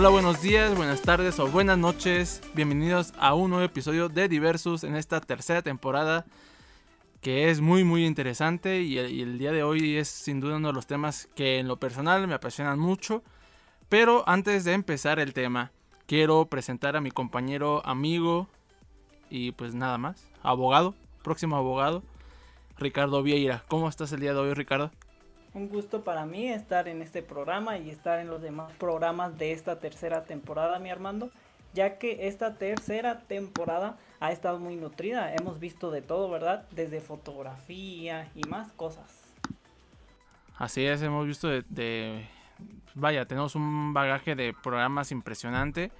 Hola, buenos días, buenas tardes o buenas noches. Bienvenidos a un nuevo episodio de Diversus en esta tercera temporada que es muy muy interesante y el, día de hoy es sin duda uno de los temas que en lo personal me apasionan mucho. Pero antes de empezar el tema, quiero presentar a mi compañero, amigo y pues nada más, abogado, próximo abogado, Ricardo Vieira. ¿Cómo estás el día de hoy, Ricardo? Un gusto para mí estar en este programa y estar en los demás programas de esta tercera temporada, mi Armando, ya que esta tercera temporada ha estado muy nutrida. Hemos visto de todo, ¿verdad? Desde fotografía y más cosas. Así es, hemos visto de, vaya, tenemos un bagaje de programas impresionante.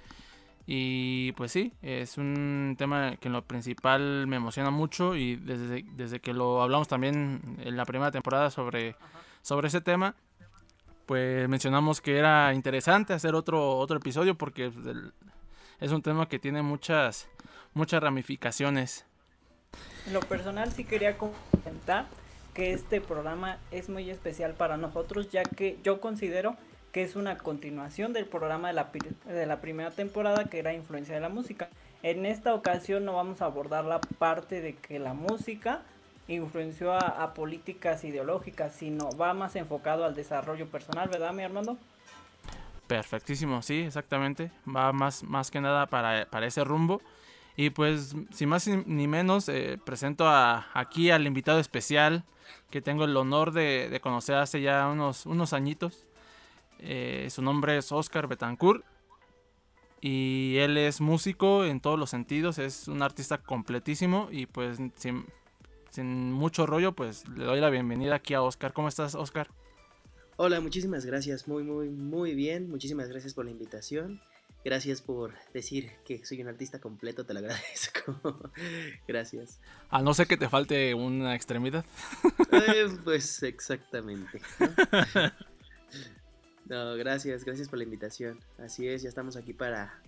Y pues sí, es un tema que en lo principal me emociona mucho y desde, desde que lo hablamos también en la primera temporada sobre sobre ese tema, pues mencionamos que era interesante hacer otro, otro episodio porque es un tema que tiene muchas, muchas ramificaciones. En lo personal sí quería comentar que este programa es muy especial para nosotros ya que yo considero que es una continuación del programa de la, de la primera temporada que era influencia de la música. En esta ocasión no vamos a abordar la parte de que la música influenció a, políticas ideológicas, sino va más enfocado al desarrollo personal, ¿verdad, mi Armando? Perfectísimo, sí, exactamente. Va más, más que nada para, ese rumbo. Y pues, sin más ni menos, eh, presento a, aquí al invitado especial que tengo el honor de, conocer hace ya unos, unos añitos. Eh, su nombre es Oscar Betancourt y él es músico en todos los sentidos, es un artista completísimo y pues sin, sin mucho rollo, pues le doy la bienvenida aquí a Oscar. ¿Cómo estás, Oscar? Hola, muchísimas gracias. Muy, muy, muy bien. Muchísimas gracias por la invitación. Gracias por decir que soy un artista completo, te lo agradezco. gracias. A no ser que te falte una extremidad. Eh, pues exactamente. ¿no? gracias, gracias por la invitación. Así es, ya estamos aquí para,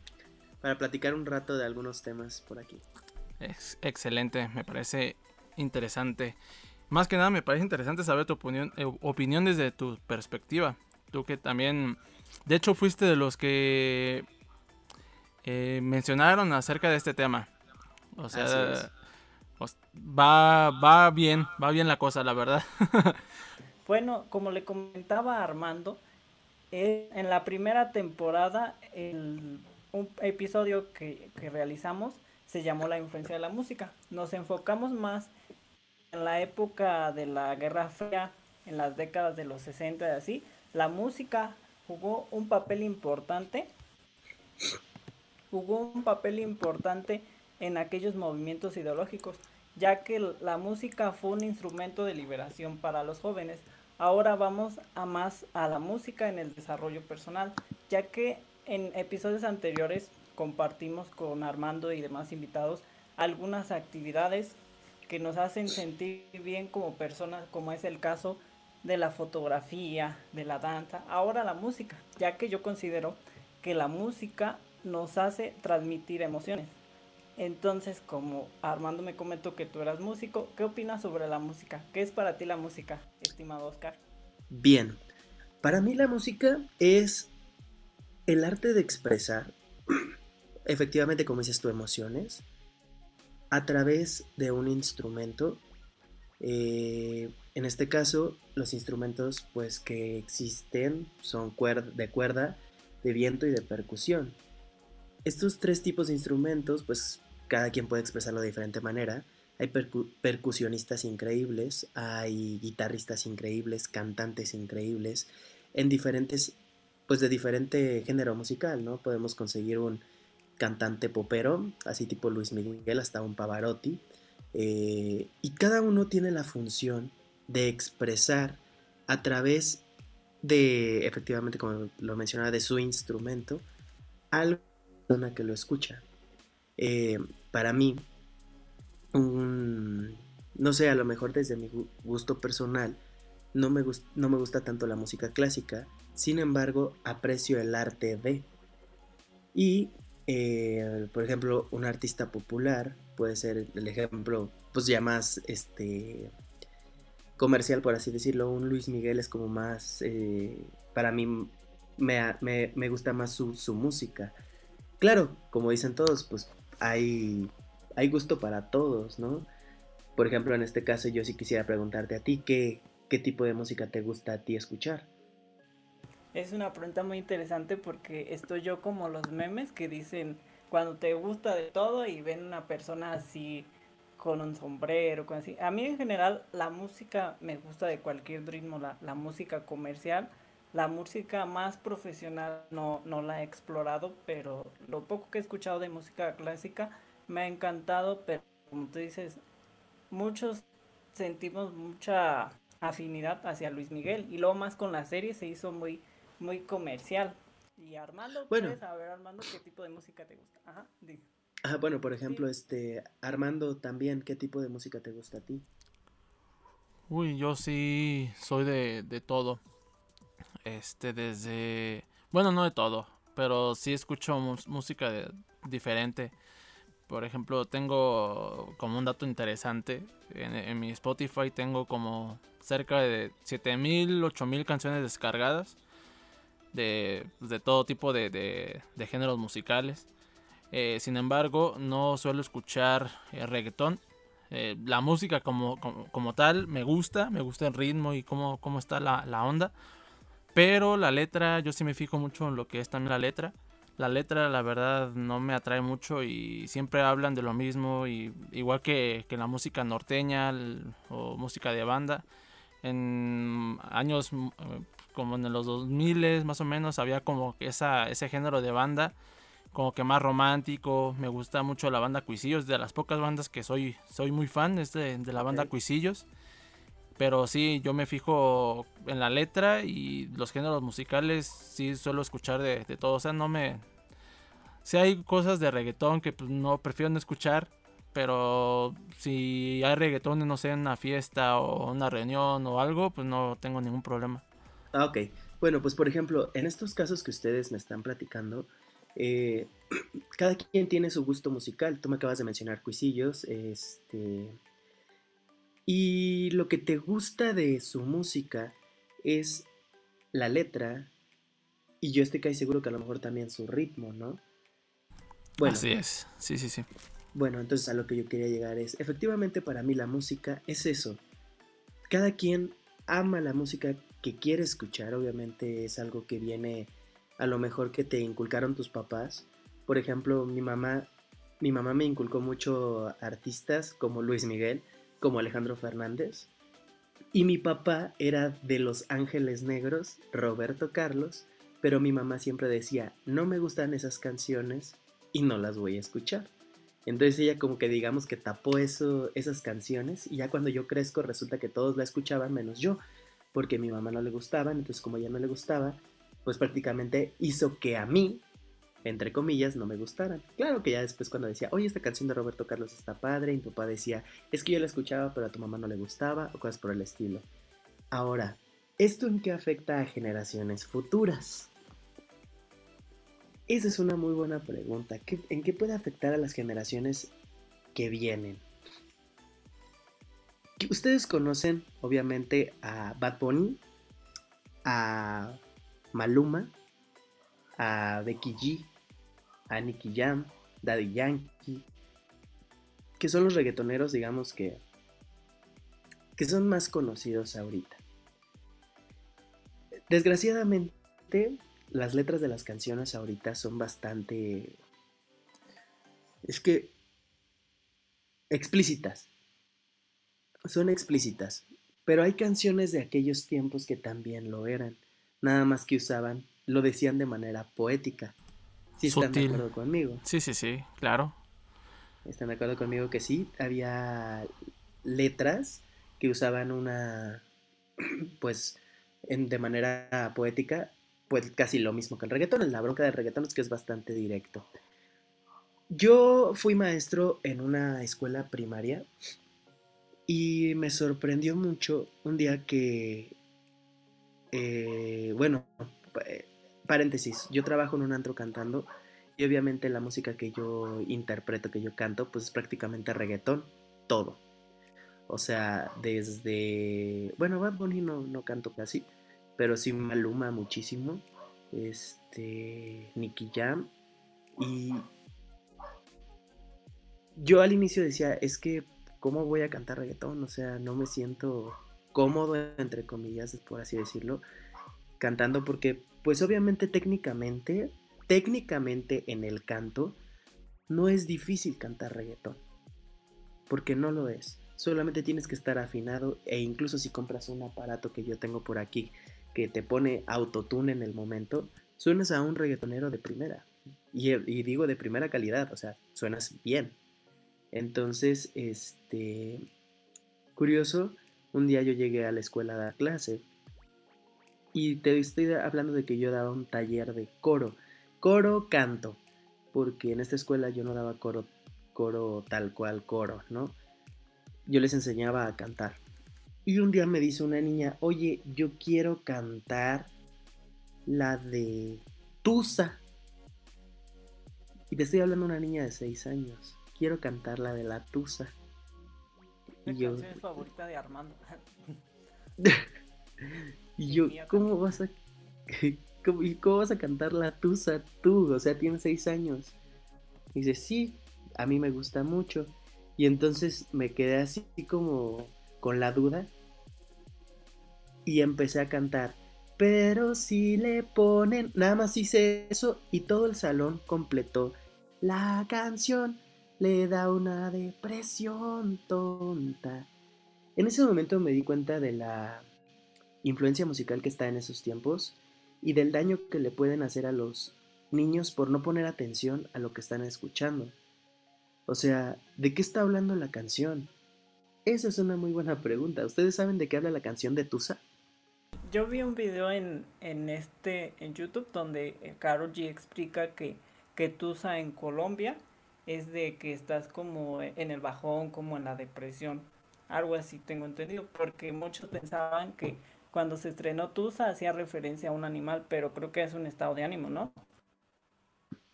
para platicar un rato de algunos temas por aquí. Es excelente, me parece interesante. Más que nada me parece interesante saber tu opinión, eh, opinión desde tu perspectiva. Tú que también, de hecho fuiste de los que eh, mencionaron acerca de este tema. O sea, va, va bien, va bien la cosa, la verdad. bueno, como le comentaba a Armando, eh, en la primera temporada, el, un episodio que, que realizamos se llamó La influencia de la música. Nos enfocamos más en la época de la Guerra Fría, en las décadas de los 60 y así, la música jugó un papel importante, jugó un papel importante en aquellos movimientos ideológicos, ya que la música fue un instrumento de liberación para los jóvenes. Ahora vamos a más a la música en el desarrollo personal, ya que en episodios anteriores compartimos con Armando y demás invitados algunas actividades que nos hacen sentir bien como personas, como es el caso de la fotografía, de la danza, ahora la música, ya que yo considero que la música nos hace transmitir emociones. Entonces, como Armando me comentó que tú eras músico, ¿qué opinas sobre la música? ¿Qué es para ti la música, estimado Oscar? Bien, para mí la música es el arte de expresar, efectivamente, como dices tú, emociones, a través de un instrumento. Eh, en este caso, los instrumentos pues, que existen son de cuerda, de viento y de percusión. Estos tres tipos de instrumentos, pues cada quien puede expresarlo de diferente manera. Hay percusionistas increíbles, hay guitarristas increíbles, cantantes increíbles, en diferentes, pues de diferente género musical, ¿no? Podemos conseguir un cantante popero, así tipo Luis Miguel hasta un Pavarotti. Eh, y cada uno tiene la función de expresar a través de, efectivamente, como lo mencionaba, de su instrumento, algo persona que lo escucha. Eh, para mí, no sé, a lo mejor desde mi gusto personal, no me, no me gusta tanto la música clásica, sin embargo, aprecio el arte de. Y eh, por ejemplo, un artista popular puede ser el ejemplo, pues ya más este comercial, por así decirlo. Un Luis Miguel es como más, eh, para mí, me, me, me gusta más su, su, música. Claro, como dicen todos, pues hay, hay gusto para todos, ¿no? Por ejemplo, en este caso yo sí quisiera preguntarte a ti, ¿qué, qué tipo de música te gusta a ti escuchar? Es una pregunta muy interesante porque estoy yo como los memes que dicen cuando te gusta de todo y ven una persona así con un sombrero, con así. A mí en general la música me gusta de cualquier ritmo, la, la música comercial, la música más profesional no, no la he explorado, pero lo poco que he escuchado de música clásica me ha encantado, pero como tú dices, muchos sentimos mucha afinidad hacia Luis Miguel y luego más con la serie se hizo muy muy comercial. Y Armando, bueno. ¿puedes saber Armando qué tipo de música te gusta? Ajá. Ah, bueno, por ejemplo, este Armando también, ¿qué tipo de música te gusta a ti? Uy, yo sí soy de, de todo. Este, desde... Bueno, no de todo, pero sí escucho música de, diferente. Por ejemplo, tengo como un dato interesante. En, en mi Spotify tengo como cerca de 7000, 8000 canciones descargadas de, de todo tipo de, de, géneros musicales. Eh, sin embargo, no suelo escuchar eh. Eh, la música como, como, tal me gusta, me gusta el ritmo y cómo, cómo está la, la, onda. Pero la letra, yo sí me fijo mucho en lo que es también la letra. La letra, la verdad, no me atrae mucho y siempre hablan de lo mismo. Y, igual que, que la música norteña o música de banda. En años como en los 2000 más o menos, había como esa, ese género de banda, como que más romántico. Me gusta mucho la banda Cuisillos, de las pocas bandas que soy, soy muy fan de, de la banda Cuisillos. Pero sí, yo me fijo en la letra y los géneros musicales, sí suelo escuchar de, de todo. O sea, no me... Si hay cosas de reggaetón que pues, no prefiero no escuchar, pero si hay reggaetón, no sé, en una fiesta o una reunión o algo, pues no tengo ningún problema. Ah, ok. Bueno, pues por ejemplo, en estos casos que ustedes me están platicando, eh, cada quien tiene su gusto musical. Tú me acabas de mencionar Cuisillos, este... Y lo que te gusta de su música es la letra, y yo estoy casi seguro que a lo mejor también su ritmo, ¿no? Bueno, Así es, sí, sí, sí. Bueno, entonces a lo que yo quería llegar es, efectivamente para mí la música es eso. Cada quien ama la música que quiere escuchar, obviamente es algo que viene a lo mejor que te inculcaron tus papás. Por ejemplo, mi mamá, mi mamá me inculcó mucho artistas como Luis Miguel, como Alejandro Fernández. Y mi papá era de Los Ángeles Negros, Roberto Carlos, pero mi mamá siempre decía, no me gustan esas canciones y no las voy a escuchar. Entonces ella como que digamos que tapó eso, esas canciones y ya cuando yo crezco resulta que todos la escuchaban menos yo porque a mi mamá no le gustaban, entonces como ella no le gustaba, pues prácticamente hizo que a mí, entre comillas, no me gustaran. Claro que ya después cuando decía, oye, esta canción de Roberto Carlos está padre, y mi papá decía, es que yo la escuchaba, pero a tu mamá no le gustaba, o cosas por el estilo. Ahora, ¿esto en qué afecta a generaciones futuras? Esa es una muy buena pregunta. ¿En qué puede afectar a las generaciones que vienen? Ustedes conocen, obviamente, a Bad Bunny, a Maluma, a Becky G, a Nicky Jam, Daddy Yankee, que son los reggaetoneros, digamos que, que son más conocidos ahorita. Desgraciadamente, las letras de las canciones ahorita son bastante... Es que... explícitas son explícitas, pero hay canciones de aquellos tiempos que también lo eran, nada más que usaban, lo decían de manera poética. ¿Sí están de acuerdo conmigo? Sí, sí, sí, claro. ¿Están de acuerdo conmigo que sí? Había letras que usaban una, pues, en, de manera poética, pues casi lo mismo que el reggaetón. La bronca del reggaetón es que es bastante directo. Yo fui maestro en una escuela primaria y me sorprendió mucho un día que, eh, bueno, eh, paréntesis, yo trabajo en un antro cantando y obviamente la música que yo interpreto, que yo canto, pues es prácticamente reggaetón, todo. O sea, desde, bueno, Bad Bunny no, no canto casi, pero sí Maluma muchísimo. este, Nicky Jam. Y yo al inicio decía, es que, ¿cómo voy a cantar reggaetón? O sea, no me siento cómodo, entre comillas, por así decirlo, cantando porque, pues obviamente técnicamente, técnicamente en el canto, no es difícil cantar reggaetón. Porque no lo es. Solamente tienes que estar afinado e incluso si compras un aparato que yo tengo por aquí que te pone autotune en el momento, suenas a un reggaetonero de primera. Y, y, digo de primera calidad, o sea, suenas bien. Entonces, este, curioso, un día yo llegué a la escuela a dar clase y te estoy hablando de que yo daba un taller de coro, coro canto, porque en esta escuela yo no daba coro, coro tal cual coro, ¿no? Yo les enseñaba a cantar. Y un día me dice una niña, oye, yo quiero cantar la de Tusa. Y te estoy hablando de una niña de 6 años. Quiero cantar la de la Tusa. Mi yo... canción favorita de Armando. y yo, ¿cómo vas a... ¿Cómo, ¿Cómo vas a cantar la Tusa tú? O sea, tienes 6 años. Y dice, sí, a mí me gusta mucho. Y entonces me quedé así como con la duda y empecé a cantar. Pero si le ponen, nada más hice eso y todo el salón completó. La canción le da una depresión tonta. En ese momento me di cuenta de la influencia musical que está en esos tiempos y del daño que le pueden hacer a los niños por no poner atención a lo que están escuchando. O sea, ¿de qué está hablando la canción? Esa es una muy buena pregunta. ¿Ustedes saben de qué habla la canción de Tusa? Yo vi un video en, en este en YouTube donde Karol G explica que, que Tusa en Colombia es de que estás como en el bajón, como en la depresión. Algo así tengo entendido, porque muchos pensaban que cuando se estrenó Tusa hacía referencia a un animal, pero creo que es un estado de ánimo, ¿no?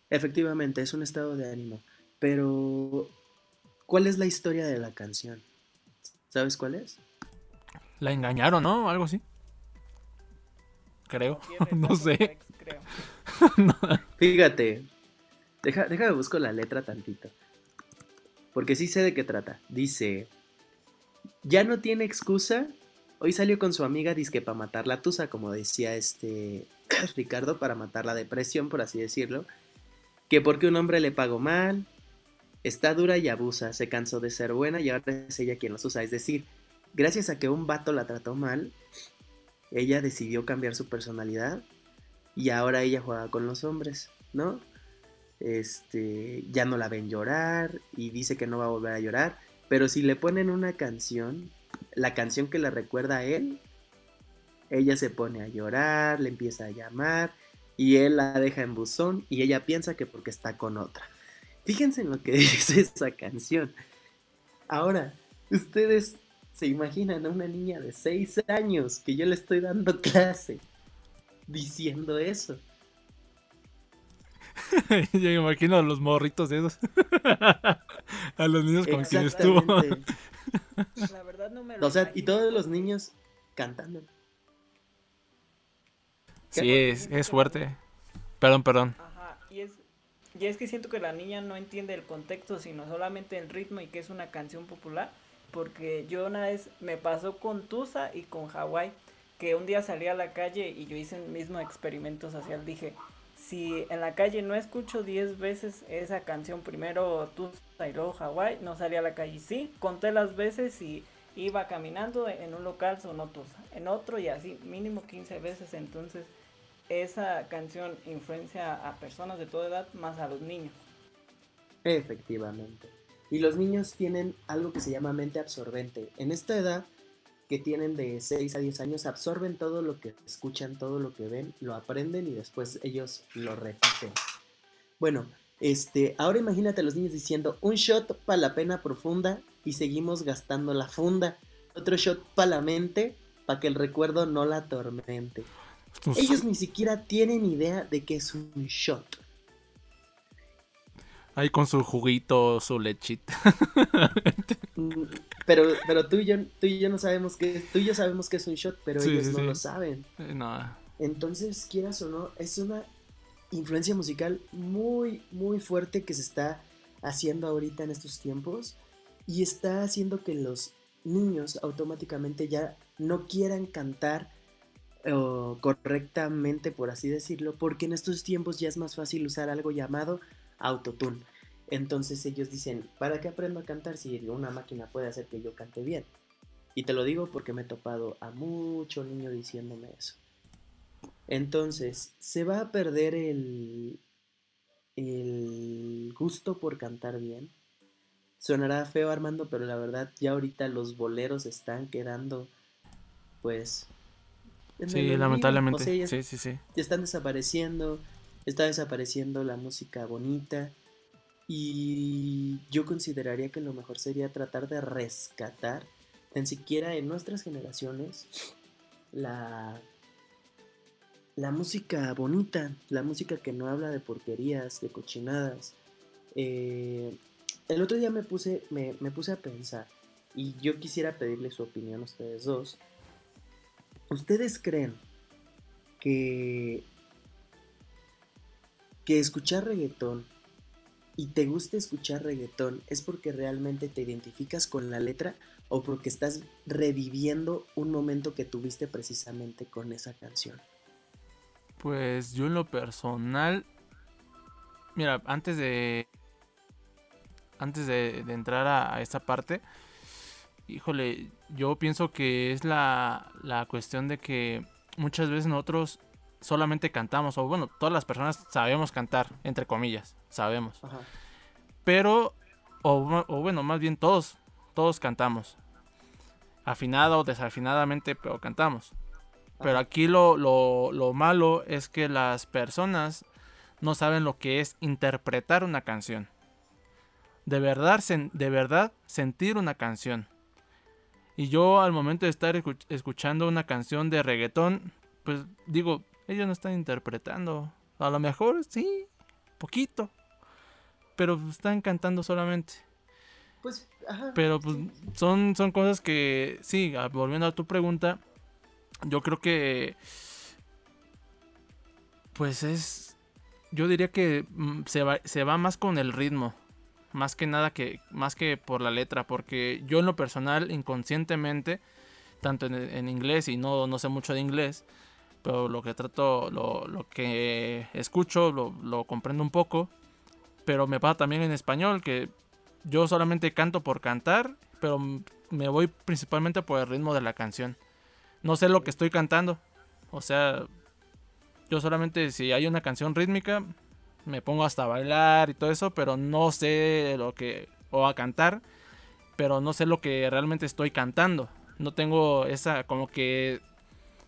Efectivamente, es un estado de ánimo. Pero, ¿cuál es la historia de la canción? ¿Sabes cuál es? La engañaron, ¿no? Algo así. Creo. no sé. Fíjate. Deja, déjame busco la letra tantito. Porque sí sé de qué trata. Dice. Ya no tiene excusa. Hoy salió con su amiga disque para matar la tusa, como decía este Ricardo, para matar la depresión, por así decirlo. Que porque un hombre le pagó mal, Está dura y abusa, se cansó de ser buena y ahora es ella quien los usa. Es decir, gracias a que un vato la trató mal, ella decidió cambiar su personalidad y ahora ella juega con los hombres, ¿no? Este, ya no la ven llorar y dice que no va a volver a llorar, pero si le ponen una canción, la canción que le recuerda a él, ella se pone a llorar, le empieza a llamar y él la deja en buzón y ella piensa que porque está con otra. Fíjense en lo que dice esa canción. Ahora, ustedes se imaginan a una niña de 6 años que yo le estoy dando clase diciendo eso. yo me imagino a los morritos esos. a los niños con quien estuvo. La verdad no me lo O sea, y todos los niños cantando. Sí, es, es fuerte. Perdón, perdón. Ajá, y es, y es que siento que la niña no entiende el contexto, sino solamente el ritmo y que es una canción popular. Porque yo una vez me pasó con Tusa y con Hawái, que un día salí a la calle y yo hice el mismo experimento social. Dije, si en la calle no escucho 10 veces esa canción, primero Tusa y luego Hawái, no salí a la calle. Sí, conté las veces y iba caminando en un local sonó Tusa, en otro y así, mínimo 15 veces. Entonces esa canción influencia a personas de toda edad más a los niños. Efectivamente. Y los niños tienen algo que se llama mente absorbente. En esta edad que tienen de 6 a 10 años absorben todo lo que escuchan, todo lo que ven, lo aprenden y después ellos lo repiten. Bueno, este, ahora imagínate a los niños diciendo un shot para la pena profunda y seguimos gastando la funda. Otro shot para la mente para que el recuerdo no la atormente. Ellos ni siquiera tienen idea de que es un shot. Ahí con su juguito, su lechita. Pero, pero tú y yo, tú y yo no sabemos que, tú y yo sabemos que es un shot, pero ellos no lo saben. Eh, no. Entonces, quieras o no, es una influencia musical muy, muy fuerte que se está haciendo ahorita en estos tiempos y está haciendo que los niños automáticamente ya no quieran cantar correctamente, por así decirlo, porque en estos tiempos ya es más fácil usar algo llamado autotune. Entonces ellos dicen, ¿para qué aprendo a cantar si una máquina puede hacer que yo cante bien? Y te lo digo porque me he topado a mucho niño diciéndome eso. Entonces, se va a perder el, el gusto por cantar bien. Sonará feo Armando, pero la verdad ya ahorita los boleros están quedando pues Sí, lamentablemente. sí, sí, sí. Están desapareciendo, está desapareciendo la música bonita. Y yo consideraría que lo mejor sería tratar de rescatar, tan siquiera en nuestras generaciones, la, la música bonita, la música que no habla de porquerías, de cochinadas. Eh, el otro día me puse, me, me puse a pensar, y yo quisiera pedirle su opinión a ustedes dos ¿Ustedes creen que, que escuchar reggaetón y te gusta escuchar reggaetón es porque realmente te identificas con la letra o porque estás reviviendo un momento que tuviste precisamente con esa canción? Pues yo en lo personal, mira, antes de antes de, entrar a, a esta parte, híjole, yo pienso que es la, la cuestión de que muchas veces nosotros solamente cantamos, o bueno, todas las personas sabemos cantar, entre comillas, sabemos. Pero, o, bueno, más bien todos, todos cantamos. Afinado o desafinadamente, pero cantamos. Pero aquí lo, lo, lo, malo es que las personas no saben lo que es interpretar una canción. De verdad, de verdad sentir una canción. Y yo al momento de estar escuchando una canción de reggaetón, pues digo, ellos no están interpretando. A lo mejor sí, poquito. Pero están cantando solamente. Pues, ajá. Pero pues son, son cosas que, sí, volviendo a tu pregunta, yo creo que, pues es, yo diría que mm, se va, se va más con el ritmo más que nada que más que por la letra, porque yo en lo personal inconscientemente, tanto en, inglés y no, no sé mucho de inglés, pero lo que trato, lo, que escucho, lo, lo, comprendo un poco, pero me pasa también en español, que yo solamente canto por cantar, pero me voy principalmente por el ritmo de la canción. No sé lo que estoy cantando, o sea, yo solamente si hay una canción rítmica, me pongo hasta a bailar y todo eso, pero no sé lo que, o a cantar, pero no sé lo que realmente estoy cantando. No tengo esa, como que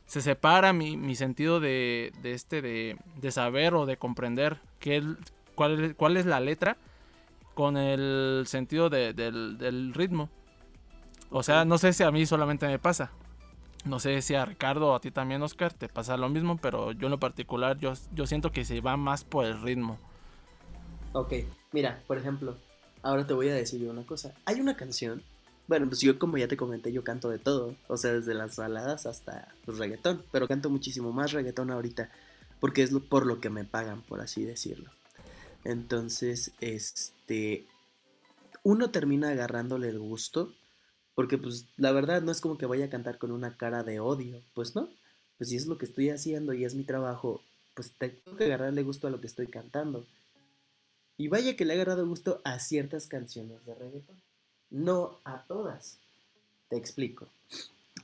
se separa mi, sentido de, de este, de, de, saber o de comprender qué, cuál, cuál es la letra con el sentido del, del ritmo. O sea, no sé si a mí solamente me pasa. No sé si a Ricardo o a ti también, Oscar, te pasa lo mismo, pero yo en lo particular, yo, yo siento que se va más por el ritmo. Ok, mira, por ejemplo, ahora te voy a decir yo una cosa. Hay una canción, bueno, pues yo como ya te comenté, yo canto de todo, o sea, desde las baladas hasta el reggaetón, pero canto muchísimo más reggaetón ahorita, porque es por lo que me pagan, por así decirlo. Entonces, este, uno termina agarrándole el gusto porque pues la verdad no es como que vaya a cantar con una cara de odio, pues no. Pues si es lo que estoy haciendo y es mi trabajo, pues tengo que agarrarle gusto a lo que estoy cantando. Y vaya que le he agarrado gusto a ciertas canciones de reggaeton. No a todas. Te explico.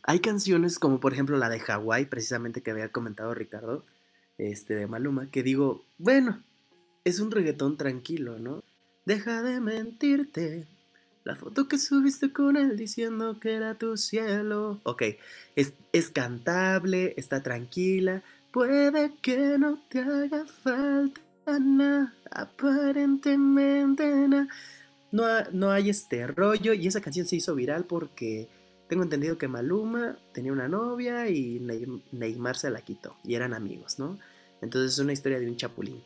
Hay canciones como por ejemplo la de Hawái, precisamente que había comentado Ricardo, este de Maluma, que digo, bueno, es un reggaetón tranquilo, ¿no? Deja de mentirte, la foto que subiste con él diciendo que era tu cielo. Ok, es, es cantable, está tranquila. Puede que no te haga falta nada, aparentemente nada. No, no hay este rollo y esa canción se hizo viral porque tengo entendido que Maluma tenía una novia y Neymar se la quitó y eran amigos, ¿no? Entonces es una historia de un chapulín.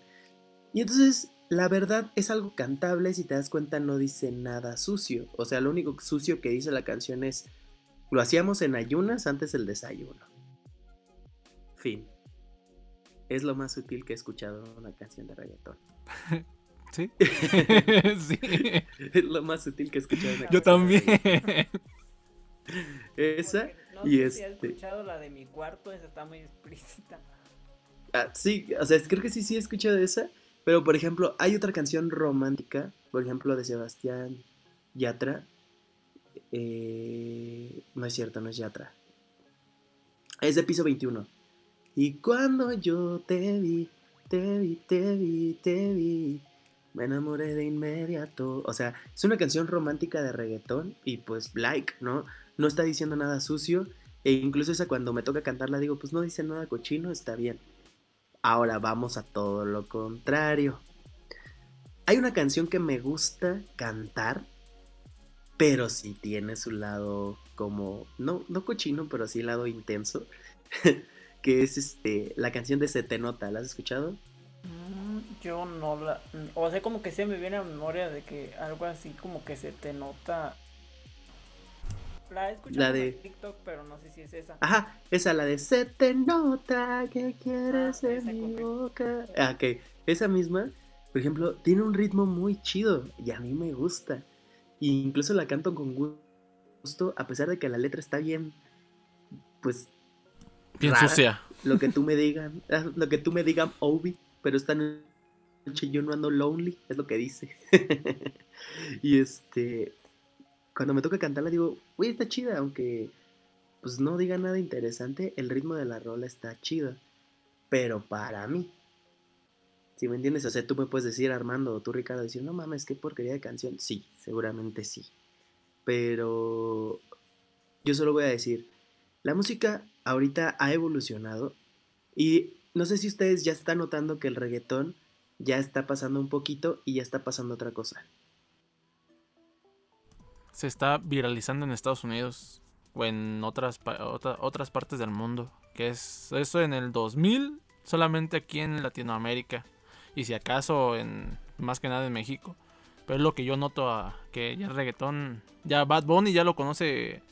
Y entonces la verdad es algo cantable, si te das cuenta no dice nada sucio. O sea, lo único sucio que dice la canción es, lo hacíamos en ayunas antes del desayuno. Fin. es lo más sutil que he escuchado en una canción de reggaetón. ¿Sí? sí. Es lo más sutil que he escuchado en Yo también. Esa no y sé si has este. escuchado la de mi cuarto, esa está muy explícita. Ah, sí, o sea, creo que sí, sí he escuchado esa. Pero, por ejemplo, hay otra canción romántica, por ejemplo, de Sebastián Yatra. Eh, no es cierto, no es Yatra. Es de piso 21. Y cuando yo te vi, te vi, te vi, te vi, me enamoré de inmediato. O sea, es una canción romántica de reggaetón y pues like, ¿no? No está diciendo nada sucio. E incluso esa cuando me toca cantarla digo, pues no dice nada cochino, está bien. Ahora vamos a todo lo contrario. Hay una canción que me gusta cantar, pero sí tiene su lado como, no, no cochino, pero sí lado intenso, que es este, la canción de Se te nota, ¿la has escuchado? Yo no la. O sea, como que se me viene a memoria de que algo así como que se te nota. La he escuchado La de- en TikTok, pero no sé si es esa. Ajá, esa la de Se te nota que quieres Ah, en esa mi boca. Ah, ok, esa misma, por ejemplo, tiene un ritmo muy chido y a mí me gusta. Y incluso la canto con gusto, a pesar de que la letra está bien, pues Bien rara. sucia. lo que tú me digan, ah, lo que tú me digan, Obi, pero esta noche yo no ando lonely, es lo que dice. y este, cuando me toca cantarla digo, uy, está chida, aunque pues no diga nada interesante, el ritmo de la rola está chido, pero para mí. Si me entiendes, o sea, tú me puedes decir, Armando, o tú, Ricardo, decir, no mames, qué porquería de canción. Sí, seguramente sí. Pero yo solo voy a decir, la música ahorita ha evolucionado y no sé si ustedes ya están notando que el reggaetón ya está pasando un poquito y ya está pasando otra cosa. Se está viralizando en Estados Unidos o en otras, otra- otras partes del mundo. Que es eso en el 2000, solamente aquí en Latinoamérica. Y si acaso en más que nada en México. Pero es lo que yo noto a, que ya el reggaetón, ya Bad Bunny ya lo conoce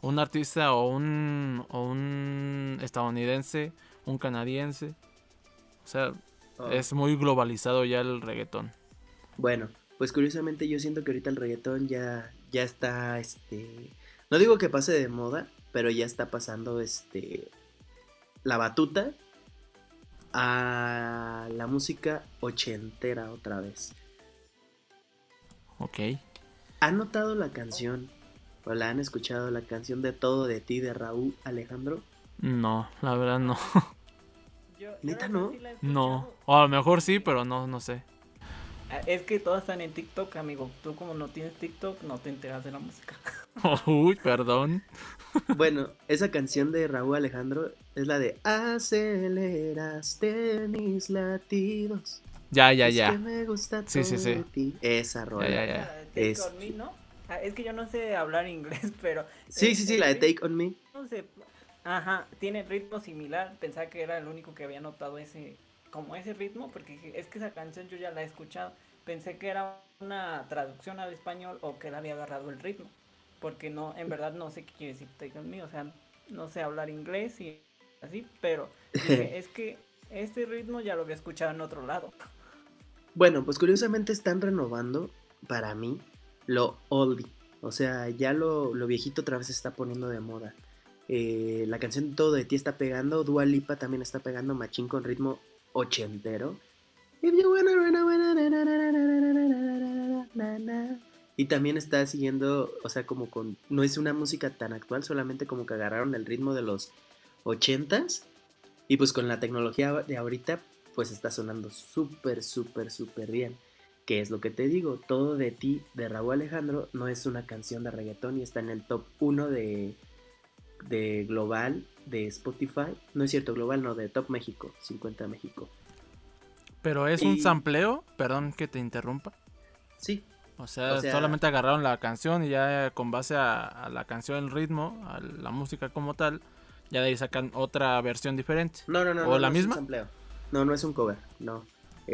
un artista o un, o un estadounidense, un canadiense. O sea, es muy globalizado ya el reggaetón. Bueno, pues curiosamente yo siento que ahorita el reggaetón ya, ya está, este, no digo que pase de moda, pero ya está pasando, este, la batuta a la música ochentera otra vez. Ok. ¿Han notado la canción o la han escuchado la canción de Todo de ti de Raúl Alejandro? No, la verdad no. ¿Neta Yo- no? No. O a lo mejor sí, pero no, no sé. Ah, Es que todas están en TikTok, amigo. Tú como no tienes TikTok, no te enteras de la música. Uy, perdón. Bueno, esa canción de Raúl Alejandro es la de Aceleraste mis latidos. Ya, ya, Es ya. que me gusta Sí, sí, todo sí. de ti. Esa rola. Ya, ya. La de Take Este- On Me, ¿no? Ah, es que yo no sé hablar inglés, pero... Sí, sí, sí, la de ritmo Take On Me. se- Ajá, tiene ritmo similar. Pensaba que era el único que había notado ese... Como ese ritmo, porque es que esa canción yo ya la he escuchado. Pensé que era una traducción al español o que él había agarrado el ritmo. Porque no, en verdad no sé qué quiere decir Take On Me. O sea, no sé hablar inglés y así, pero dije, es que este ritmo ya lo había escuchado en otro lado. Bueno, pues curiosamente están renovando, para mí, lo oldie. O sea, ya lo, lo viejito otra vez se está poniendo de moda. La canción Todo de ti está pegando. Dua Lipa también está pegando machín con ritmo ochentero. Y también está siguiendo, o sea, como con. No es una música tan actual, solamente como que agarraron el ritmo de los ochentas. Y pues con la tecnología de ahorita, pues está sonando súper, súper, súper bien. Que es lo que te digo, Todo de ti de Raúl Alejandro no es una canción de reggaetón y está en el top 1 de de global de Spotify. No es cierto, global no, de Top México, 50 México. Pero es un Y- sampleo, perdón que te interrumpa. Sí, O sea, O sea- solamente agarraron la canción y ya con base a, a la canción, el ritmo, a la música como tal, ya de ahí sacan otra versión diferente. no, no, no. ¿O no, la no misma? Es un sampleo. No, no es un cover, no.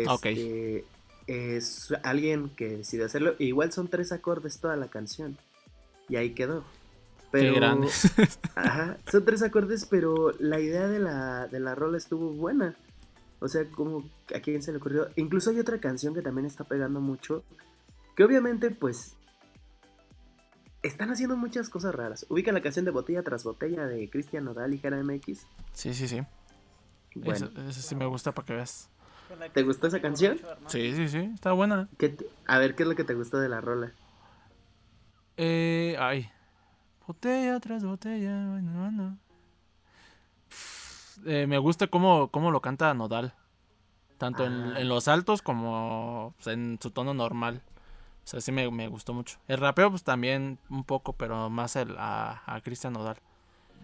Ok. Este, Es alguien que decide hacerlo. Igual son tres acordes toda la canción. Y ahí quedó. Pero, Qué grande. Ajá, son tres acordes, pero la idea de la, de la rola estuvo buena. O sea, como a quién se le ocurrió. Incluso hay otra canción que también está pegando mucho. Que obviamente, pues. Están haciendo muchas cosas raras. Ubican la canción de Botella tras Botella de Cristian Nodal y Jara MX. Sí, sí, sí. Bueno, Eso, eso sí me gusta para que veas. ¿Te gustó esa canción? Sí, sí, sí. Está buena. ¿qué te- a ver, ¿qué es lo que te gustó de la rola? Eh, ay. Botella tras botella. bueno, bueno. Eh, me gusta cómo, cómo lo canta Nodal. Tanto en, Ah. en los altos como pues, en su tono normal. O sea, sí me, me gustó mucho. El rapeo, pues también un poco, pero más el, a, a Cristian Nodal.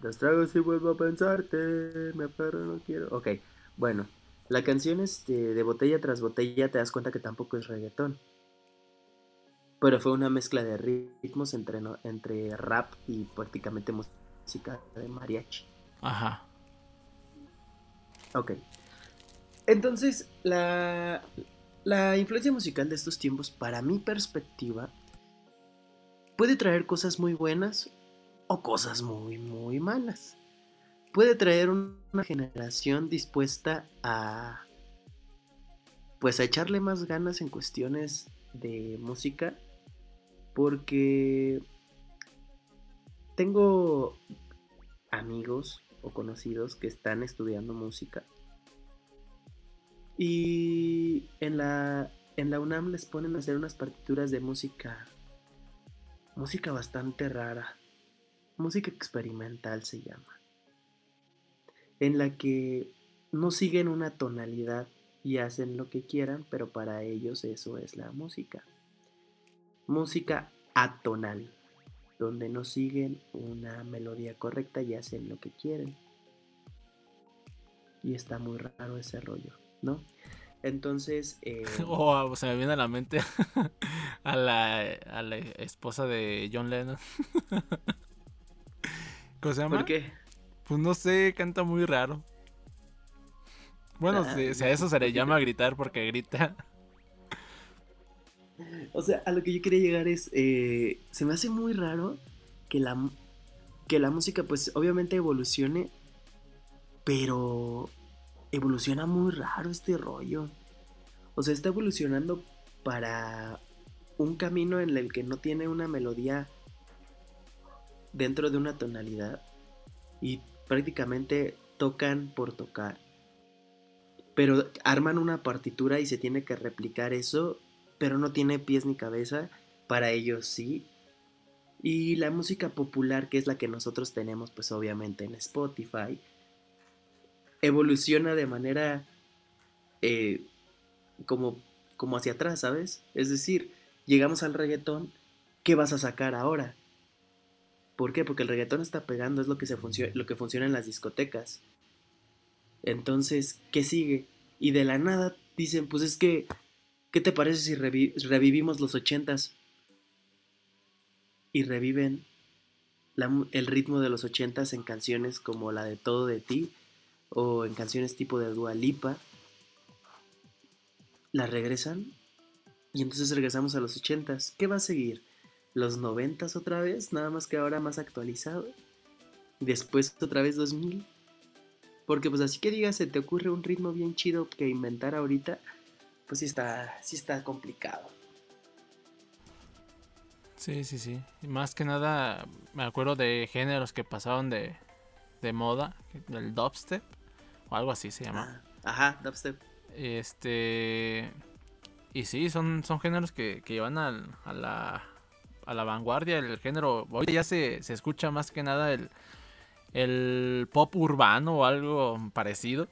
Dos tragos y vuelvo a pensarte, me aferro, no quiero. Ok, bueno, la canción este, de botella tras botella te das cuenta que tampoco es reggaetón. Pero fue una mezcla de ritmos entre, no- entre rap y prácticamente música de mariachi. Ajá. Ok. Entonces, la, la influencia musical de estos tiempos, para mi perspectiva, puede traer cosas muy buenas o cosas muy, muy malas. Puede traer un- una generación dispuesta a, pues, a echarle más ganas en cuestiones de música, porque tengo amigos o conocidos que están estudiando música y en la, en la UNAM les ponen a hacer unas partituras de música. Música bastante rara. Música experimental se llama. En la que no siguen una tonalidad y hacen lo que quieran, pero para ellos eso es la música. Música atonal, donde no siguen una melodía correcta y hacen lo que quieren. Y está muy raro ese rollo, ¿no? Entonces, eh, Oh, se me viene a la mente a la, a la esposa de John Lennon. ¿Cómo se llama? ¿por qué? Pues no sé, canta muy raro. Bueno, Ah, si, si a eso se le llama gritar porque grita. O sea, a lo que yo quería llegar es, eh, se me hace muy raro que la, que la música pues obviamente evolucione, pero evoluciona muy raro este rollo. O sea, está evolucionando para un camino en el que no tiene una melodía dentro de una tonalidad y prácticamente tocan por tocar. Pero arman una partitura y se tiene que replicar eso pero no tiene pies ni cabeza, para ellos sí. Y la música popular, que es la que nosotros tenemos, pues obviamente en Spotify, evoluciona de manera eh, como, como hacia atrás, ¿sabes? Es decir, llegamos al reggaetón, ¿qué vas a sacar ahora? ¿Por qué? Porque el reggaetón está pegando, es lo que, se lo que funciona en las discotecas. Entonces, ¿qué sigue? Y de la nada dicen, pues es que ¿Qué te parece si revi- revivimos los ochentas? Y reviven el ritmo de los ochentas en canciones como la de Todo de ti o en canciones tipo de Dua Lipa. La regresan y entonces regresamos a los ochentas. ¿Qué va a seguir? ¿Los noventas otra vez? Nada más que ahora más actualizado. Después otra vez 2000. Porque pues así que digas, se te ocurre un ritmo bien chido que inventar ahorita pues sí está, sí está complicado. Sí, sí, sí. Y más que nada, me acuerdo de géneros que pasaron de, de moda, del dubstep, o algo así se llama. Ah, ajá, dubstep. Este. Y sí, son, son géneros que, que llevan al- a, la, a la vanguardia. El género. Hoy ya se, se escucha más que nada el, el pop urbano o algo parecido.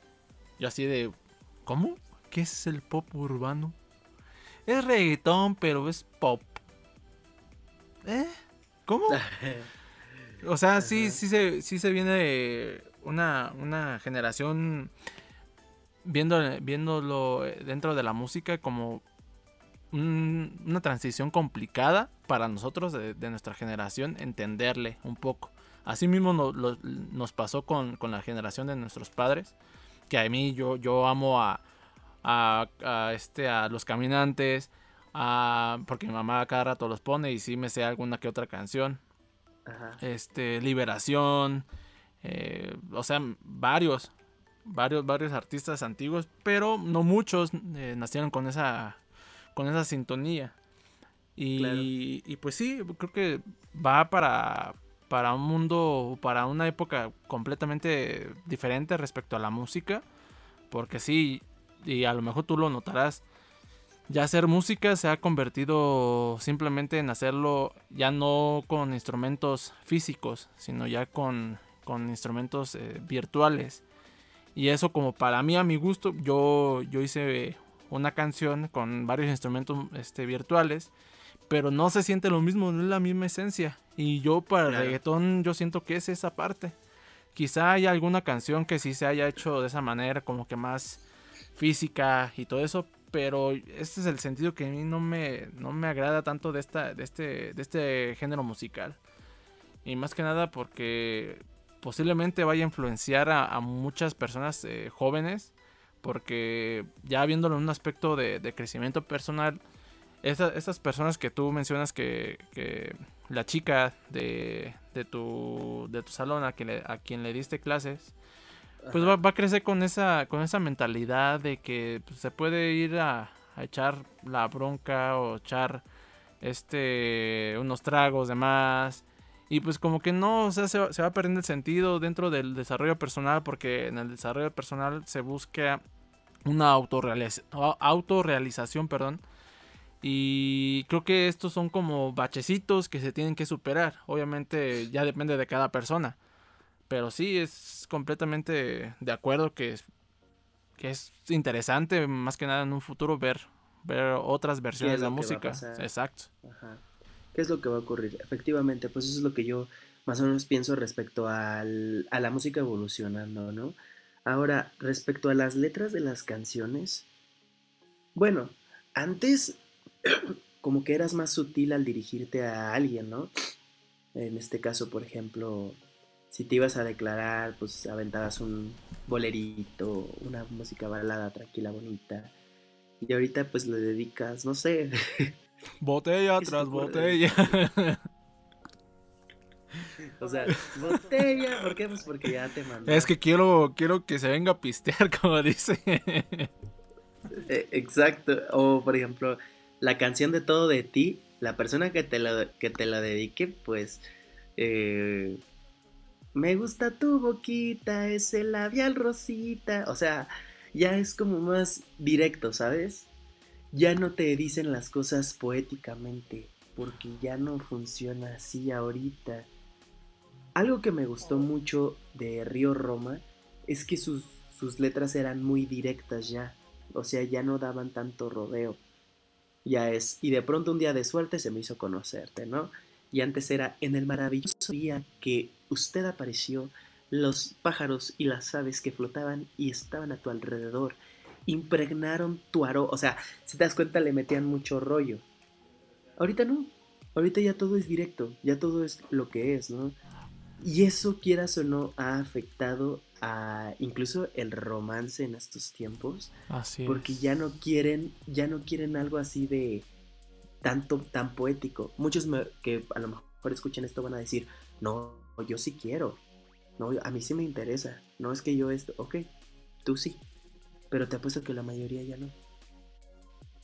Yo así de. ¿Cómo? ¿Qué es el pop urbano? Es reggaetón, pero es pop. ¿Eh? ¿Cómo? O sea, sí, sí se, sí se viene una, una generación viendo, viéndolo dentro de la música como un- una transición complicada para nosotros de, de nuestra generación entenderle un poco. Así mismo no- lo- nos pasó con, con la generación de nuestros padres, que a mí yo, yo amo a, a, a este, a los caminantes, a- porque mi mamá a cada rato los pone y sí me sé alguna que otra canción Ajá. este, Liberación, eh, o sea, varios. varios, varios artistas antiguos, pero no muchos eh, nacieron con esa, con esa sintonía. Y, y, pues sí, creo que va para, para un mundo, para una época completamente diferente respecto a la música. Porque sí, y a lo mejor tú lo notarás, ya hacer música se ha convertido simplemente en hacerlo ya no con instrumentos físicos, sino ya con, con instrumentos eh, virtuales. Y eso como para mí, a mi gusto, yo, yo hice una canción con varios instrumentos este, virtuales, pero no se siente lo mismo, no es la misma esencia. Y yo para el reggaetón yo siento que es esa parte. Quizá haya alguna canción que sí se haya hecho de esa manera, como que más física y todo eso, pero este es el sentido que a mí no me, no me agrada tanto de, esta, de, este, de este género musical. Y más que nada porque posiblemente vaya a influenciar a, muchas personas eh, jóvenes, porque ya viéndolo en un aspecto de, crecimiento personal, esas personas que tú mencionas que, que la chica de, de, tu, de tu salón a quien, a quien le diste clases, pues va, a crecer con esa, con esa mentalidad de que pues, se puede ir a, echar la bronca o echar este unos tragos de más. Y pues como que no, o sea, se, se va perdiendo el sentido dentro del desarrollo personal porque en el desarrollo personal se busca una autorrealización, perdón. Y creo que estos son como bachecitos que se tienen que superar. Obviamente ya depende de cada persona. Pero sí, es completamente de acuerdo que es, que es interesante, más que nada en un futuro, ver, ver otras versiones de la música. Exacto. ¿Qué es lo que va a ocurrir? Efectivamente, pues eso es lo que yo más o menos pienso respecto al, a la música evolucionando, ¿no? Ahora, respecto a las letras de las canciones, bueno, antes como que eras más sutil al dirigirte a alguien, ¿no? En este caso, por ejemplo, si te ibas a declarar, pues aventabas un bolerito, una música balada tranquila, bonita. Y ahorita pues le dedicas, no sé. Botella tras botella. o sea, botella, ¿por qué? Pues porque ya te mandé. Es que quiero, quiero que se venga a pistear, como dice. Eh, exacto. O por ejemplo, la canción de todo de ti, la persona que te la, que te la dedique, pues eh, me gusta tu boquita, ese labial rosita. O sea, ya es como más directo, ¿sabes? Ya no te dicen las cosas poéticamente, porque ya no funciona así ahorita. Algo que me gustó mucho de Río Roma es que sus, sus letras eran muy directas ya. O sea, ya no daban tanto rodeo. Ya es. Y de pronto un día de suerte se me hizo conocerte, ¿no? Y antes era en el maravilloso día que usted apareció, los pájaros y las aves que flotaban y estaban a tu alrededor impregnaron tu aroma. O sea, si te das cuenta, le metían mucho rollo. Ahorita no. Ahorita ya todo es directo, ya todo es lo que es, ¿no? Y eso, quieras o no, ha afectado a incluso el romance en estos tiempos. Así porque ya no quieren, ya no quieren algo así de tanto, tan poético. Muchos que a lo mejor escuchen esto van a decir, no, yo sí quiero. No, a mí sí me interesa. No es que yo esto, ok, tú sí. Pero te apuesto que la mayoría ya no.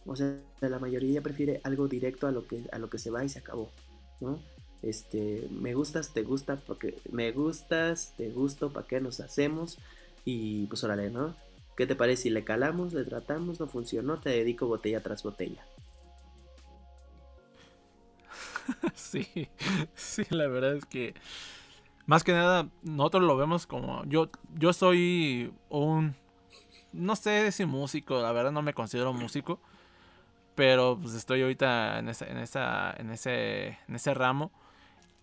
O sea, la mayoría ya prefiere algo directo a lo que, a lo que se va y se acabó. ¿No? Este, me gustas, te gusta, porque me gustas, te gusto, ¿para qué nos hacemos? Y pues órale, ¿no? ¿Qué te parece si le calamos, le tratamos, no funcionó, te dedico botella tras botella? sí, sí, la verdad es que más que nada nosotros lo vemos como yo yo soy un no sé si músico, la verdad no me considero músico, pero pues estoy ahorita en esa, en esa en ese en ese ramo.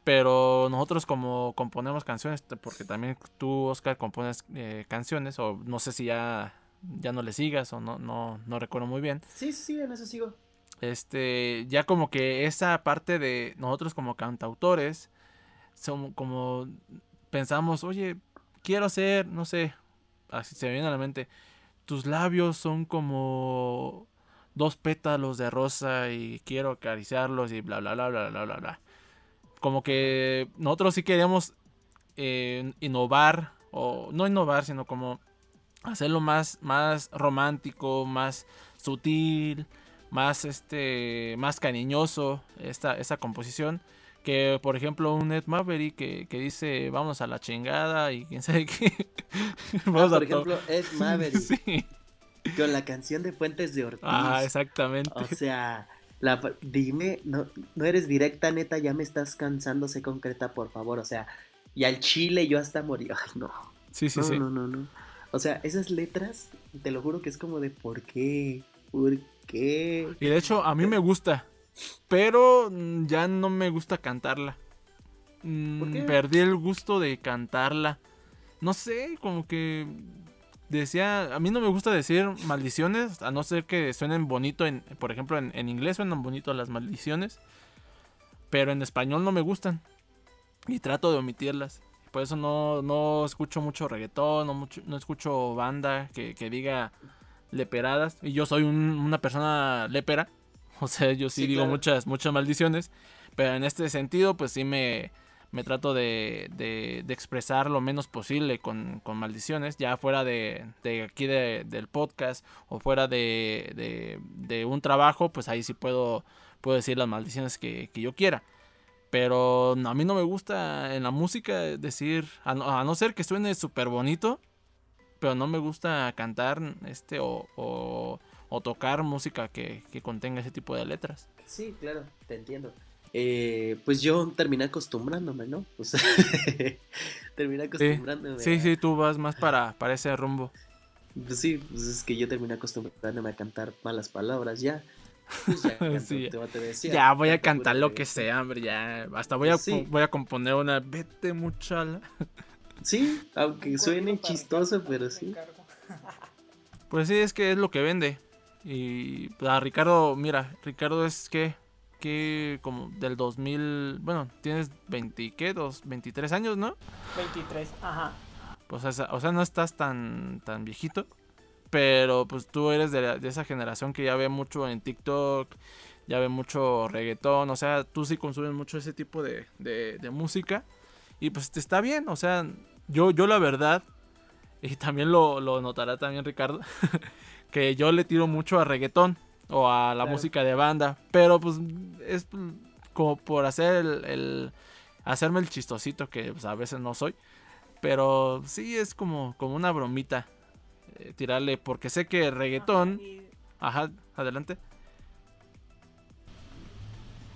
Pero nosotros como componemos canciones, porque también tú, Oscar, compones eh, canciones, o no sé si ya, ya no le sigas o no, no, no recuerdo muy bien. Sí, sí, en eso sigo este, ya como que esa parte de nosotros como cantautores, son como pensamos, oye, quiero hacer, no sé, así se me viene a la mente, tus labios son como dos pétalos de rosa y quiero acariciarlos y bla, bla, bla, bla, bla, bla, bla. Como que nosotros sí queremos eh, innovar, o no innovar, sino como hacerlo más, más romántico, más sutil, más este más cariñoso esta, esta composición que por ejemplo un Ed Maverick que, que dice vamos a la chingada y quién sabe qué. Vamos ah, por ejemplo Ed Maverick. Sí. con la canción de Fuentes de Ortiz. Ah exactamente. O sea la, dime no, no eres directa neta ya me estás cansando sé concreta por favor. O sea y al chile yo hasta morí. Ay no. Sí sí no, sí. no no no. O sea esas letras te lo juro que es como de por qué por qué y de hecho a mí me gusta pero mm, ya no me gusta cantarla. Mm, perdí el gusto de cantarla. No sé, como que decía, a mí no me gusta decir maldiciones, a no ser que suenen bonito, en, por ejemplo, en, inglés suenan bonito las maldiciones, pero en español no me gustan y trato de omitirlas. Por eso no, no escucho mucho reggaetón, no, mucho, no escucho banda que, que diga leperadas. Y yo soy una persona lepera. O sea, yo sí, digo muchas, muchas maldiciones. Pero en este sentido, pues sí me, me trato de, de, expresar lo menos posible con, con maldiciones. Ya fuera de, de aquí del podcast o fuera de, de, un trabajo, pues ahí sí puedo, puedo decir las maldiciones que, que yo quiera. Pero a mí no me gusta en la música decir, a no, ser que suene súper bonito, pero no me gusta cantar este o o tocar música que, contenga ese tipo de letras. Sí, claro, te entiendo. Eh, pues yo terminé acostumbrándome, ¿no? Pues, terminé acostumbrándome. Sí, sí, tú vas más para, para ese rumbo. Pues sí, pues es que yo terminé acostumbrándome a cantar malas palabras ya. Pues ya, ya voy a cantar lo que sea, hombre, ya. Hasta voy a, voy a componer una Vete muchala. Sí, aunque suene chistoso, pero sí. Pues sí, es que es lo que vende. Y pues, a Ricardo, mira, Ricardo es que, que como del 2000, bueno, tienes 20, ¿qué? Dos, 23 años, ¿no? 23, ajá. Pues o sea, no estás tan, tan viejito, pero pues tú eres de, esa generación que ya ve mucho en TikTok, ya ve mucho reggaetón, o sea, tú sí consumes mucho ese tipo de, de, música y pues te está bien, o sea, yo, yo la verdad, y también lo, lo notará también Ricardo, que yo le tiro mucho a reggaetón o a la música de banda, pero pues es como por hacer el, hacerme el chistosito que pues, a veces no soy, pero sí es como como una bromita eh, tirarle porque sé que reggaetón, ajá, adelante.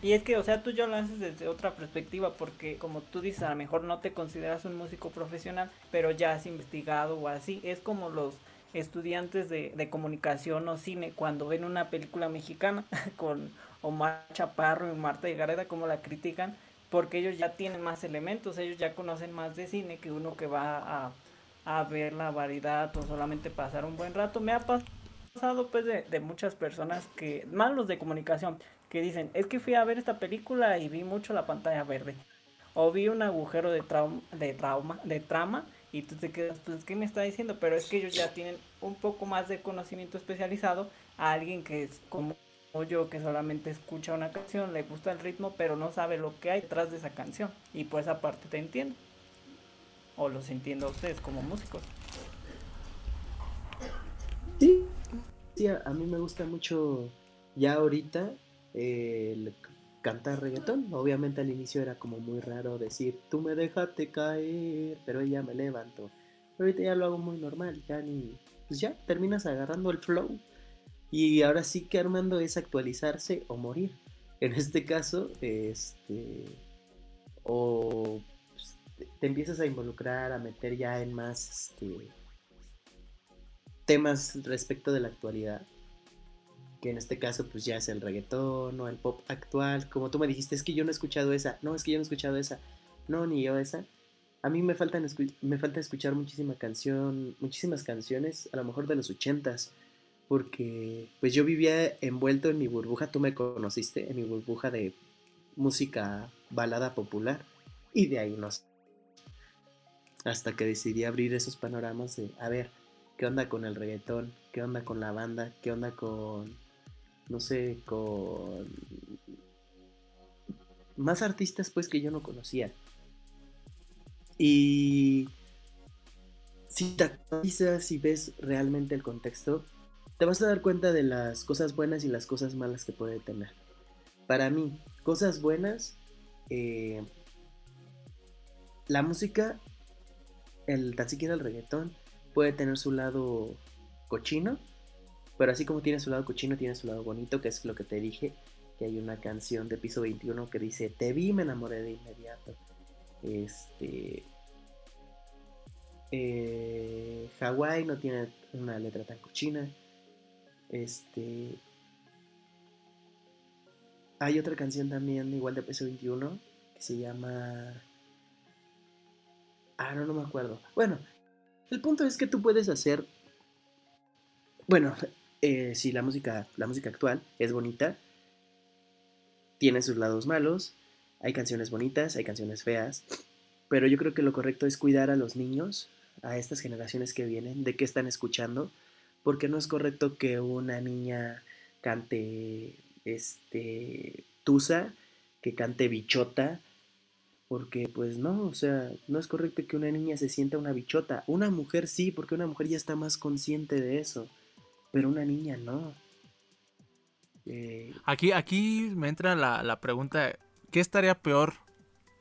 Y es que, o sea, tú ya lo haces desde otra perspectiva, porque como tú dices, a lo mejor no te consideras un músico profesional, pero ya has investigado o así. Es como los estudiantes de, de comunicación o cine cuando ven una película mexicana con Omar Chaparro y Marta y Gareda, como la critican, porque ellos ya tienen más elementos, ellos ya conocen más de cine que uno que va a, a ver la variedad o solamente pasar un buen rato. Me ha pasado pues de, de muchas personas que, más de comunicación, que dicen, es que fui a ver esta película y vi mucho la pantalla verde. O vi un agujero de trauma, de trauma, de trama y tú te quedas, pues, ¿qué me está diciendo? Pero es que ellos ya tienen un poco más de conocimiento especializado a alguien que es como yo, que solamente escucha una canción, le gusta el ritmo, pero no sabe lo que hay detrás de esa canción. Y por esa parte te entiendo. O los entiendo a ustedes como músicos. Sí, sí a mí me gusta mucho ya ahorita eh, cantar reggaetón. Obviamente al inicio era como muy raro decir, tú me dejaste caer, pero ella me levantó. ahorita ya lo hago muy normal, ya ni, pues ya terminas agarrando el flow. Y ahora sí que Armando es actualizarse o morir. En este caso, este, o pues, te empiezas a involucrar, a meter ya en más este, temas respecto de la actualidad que en este caso pues ya es el reggaetón o el pop actual. Como tú me dijiste, es que yo no he escuchado esa. No, es que yo no he escuchado esa. No, ni yo esa. A mí me, faltan me falta escuchar muchísima canción, muchísimas canciones, a lo mejor de los ochentas, porque pues yo vivía envuelto en mi burbuja, tú me conociste, en mi burbuja de música balada popular, y de ahí no sé. Hasta que decidí abrir esos panoramas de, a ver, ¿qué onda con el reggaetón? ¿Qué onda con la banda? ¿Qué onda con no sé, con más artistas pues que yo no conocía. Y si te actualizas y ves realmente el contexto, te vas a dar cuenta de las cosas buenas y las cosas malas que puede tener. Para mí, cosas buenas, eh, la música, el tan siquiera el reggaetón, puede tener su lado cochino, pero así como tiene su lado cochino, tiene su lado bonito, que es lo que te dije, que hay una canción de piso 21 que dice, te vi, me enamoré de inmediato. Este... Eh, Hawái no tiene una letra tan cochina. Este... Hay otra canción también igual de piso 21 que se llama... Ah, no, no me acuerdo. Bueno, el punto es que tú puedes hacer... Bueno, eh, si la música, la música actual es bonita, tiene sus lados malos, hay canciones bonitas, hay canciones feas, pero yo creo que lo correcto es cuidar a los niños, a estas generaciones que vienen, de qué están escuchando, porque no es correcto que una niña cante este tusa, que cante bichota, porque pues no, o sea, no es correcto que una niña se sienta una bichota. Una mujer sí, porque una mujer ya está más consciente de eso pero una niña no. Eh, aquí, aquí me entra la, pregunta, ¿qué estaría peor?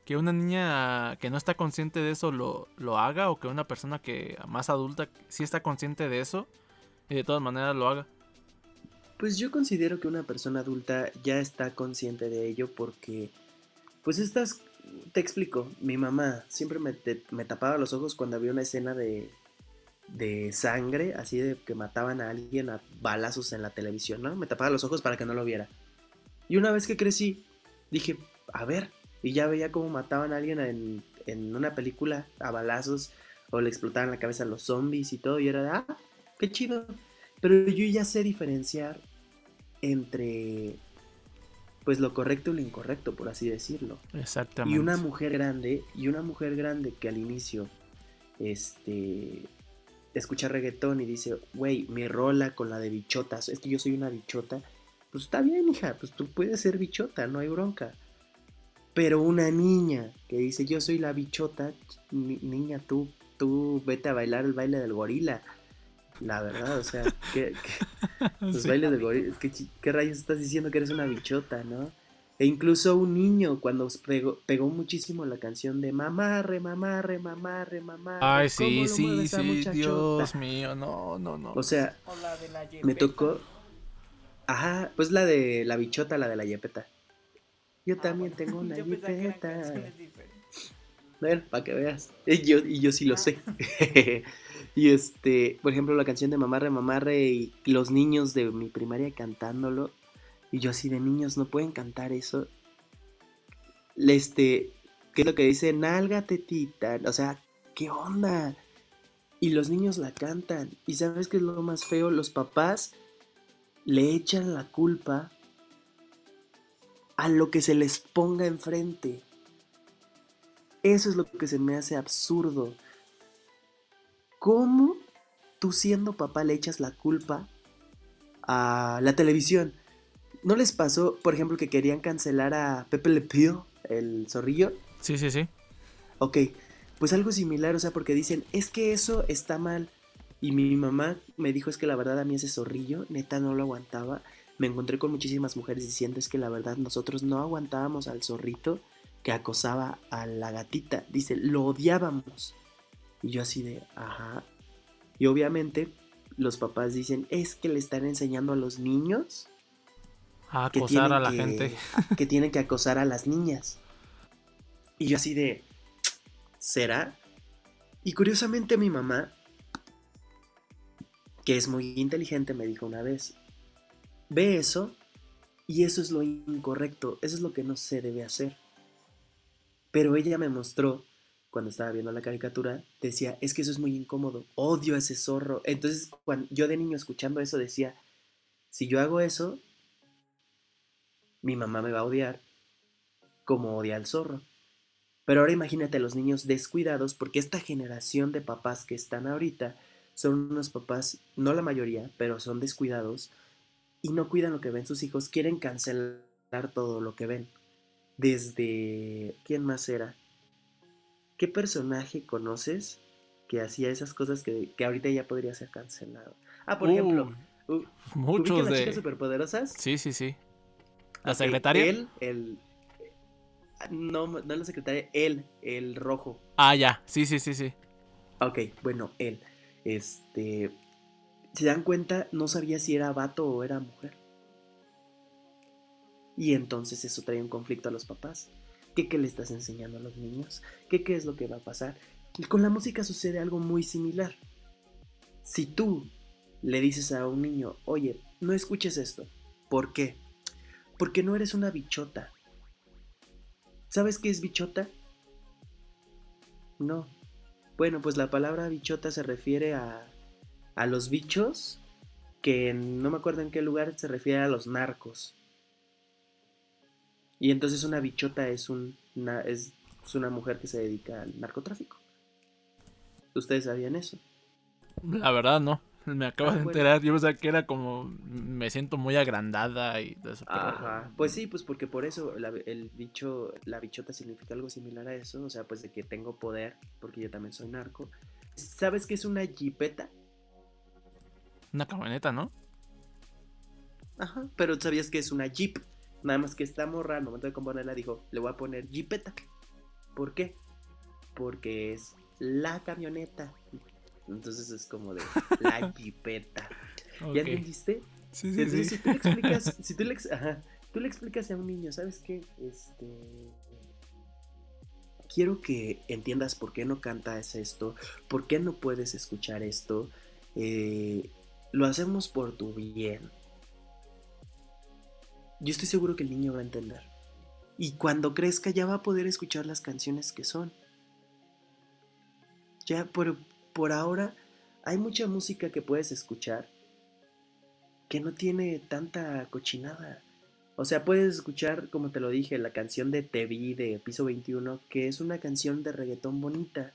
¿Que una niña que no está consciente de eso lo, lo haga o que una persona que más adulta sí está consciente de eso y de todas maneras lo haga? Pues yo considero que una persona adulta ya está consciente de ello porque, pues estas, te explico, mi mamá siempre me, me tapaba los ojos cuando había una escena de, de sangre, así de que mataban a alguien a balazos en la televisión, ¿no? Me tapaba los ojos para que no lo viera. Y una vez que crecí, dije, a ver, y ya veía cómo mataban a alguien en, en una película a balazos o le explotaban la cabeza a los zombies y todo, y era de, ah, qué chido. Pero yo ya sé diferenciar entre pues lo correcto y lo incorrecto, por así decirlo. Exactamente. Y una mujer grande, y una mujer grande que al inicio este escucha reggaetón y dice, güey, mi rola con la de bichotas, es que yo soy una bichota, pues está bien, hija, pues tú puedes ser bichota, no hay bronca. Pero una niña que dice, yo soy la bichota, niña, tú, tú vete a bailar el baile del gorila. La verdad, o sea, ¿qué, los bailes del gorila, ¿qué, ¿qué rayos estás diciendo que eres una bichota, no? E incluso un niño cuando pegó, muchísimo la canción de mamarre, mamarre, mamarre, mamarre. Ay, sí, sí, sí, Dios mío, no, no, no. O sea, me tocó... Ajá, pues la de la bichota, la de la yepeta. Yo ah, también tengo una yepeta. Bueno, para que veas. Y yo, y yo sí lo sé. y este, por ejemplo, la canción de Mamarre, Mamarre y los niños de mi primaria cantándolo y yo así de niños no pueden cantar eso. Este, ¿qué es lo que dice? Nalga tetita. O sea, ¿qué onda? Y los niños la cantan. Y sabes qué es lo más feo? Los papás le echan la culpa a lo que se les ponga enfrente. Eso es lo que se me hace absurdo. ¿Cómo tú siendo papá le echas la culpa a la televisión? ¿No les pasó, por ejemplo, que querían cancelar a Pepe Le Pew, el zorrillo? Sí, sí, sí. Ok, pues algo similar, o sea, porque dicen, es que eso está mal. Y mi mamá me dijo, es que la verdad a mí ese zorrillo, neta, no lo aguantaba. Me encontré con muchísimas mujeres diciendo, es que la verdad nosotros no aguantábamos al zorrito que acosaba a la gatita. Dice, lo odiábamos. Y yo así de, ajá. Y obviamente los papás dicen, es que le están enseñando a los niños a acosar a la gente. Que tienen que acosar a las niñas. Y yo así de, ¿será? Y curiosamente mi mamá, que es muy inteligente, me dijo una vez, ve eso y eso es lo incorrecto, eso es lo que no se debe hacer. Pero ella me mostró, cuando estaba viendo la caricatura, decía, es que eso es muy incómodo, odio a ese zorro. Entonces, cuando yo de niño escuchando eso decía, si yo hago eso, mi mamá me va a odiar como odia al zorro. Pero ahora imagínate a los niños descuidados porque esta generación de papás que están ahorita son unos papás, no la mayoría, pero son descuidados y no cuidan lo que ven sus hijos, quieren cancelar todo lo que ven. Desde... ¿Quién más era? ¿Qué personaje conoces que hacía esas cosas que, que ahorita ya podría ser cancelado. Ah, por ejemplo, uh, muchos las de chicas superpoderosas? Sí, sí, sí. La secretaria. Él, el no, no la secretaria, él, el rojo. Ah, ya. Sí, sí, sí, sí. Ok, bueno, él. Este. Se dan cuenta, no sabía si era vato o era mujer. Y entonces eso trae un conflicto a los papás. ¿Qué, qué le estás enseñando a los niños? ¿Qué, ¿Qué es lo que va a pasar? Y con la música sucede algo muy similar. Si tú le dices a un niño, oye, no escuches esto. ¿Por qué? Porque no eres una bichota. ¿Sabes qué es bichota? No. Bueno, pues la palabra bichota se refiere a, a los bichos que no me acuerdo en qué lugar se refiere a los narcos. Y entonces una bichota es, un, es, una mujer que se dedica al narcotráfico. ¿Ustedes sabían eso? La verdad no. Me acabo ah, de enterar. Yo pensaba que era como. Me siento muy agrandada y eso. Ajá. Pues sí, pues porque por eso el bicho. La bichota significa algo similar a eso. O sea, pues de que tengo poder. Porque yo también soy narco. ¿Sabes qué es una jipeta? Una camioneta, ¿no? Ajá. Pero ¿sabías que es una jeep? Nada más que esta morra, al momento de componerla, dijo: Le voy a poner jipeta. ¿Por qué? Porque es la camioneta. Entonces es como de la jipeta. ¿Ya entendiste? Sí, sí, sí. Si tú le explicas, si tú le, tú le explicas a un niño, ¿sabes qué? Este quiero que entiendas por qué no cantas esto, por qué no puedes escuchar esto. Eh, lo hacemos por tu bien. Yo estoy seguro que el niño va a entender. Y cuando crezca ya va a poder escuchar las canciones que son. Ya por, por ahora hay mucha música que puedes escuchar que no tiene tanta cochinada. O sea, puedes escuchar, como te lo dije, la canción de Te Vi de Piso 21, que es una canción de reggaetón bonita.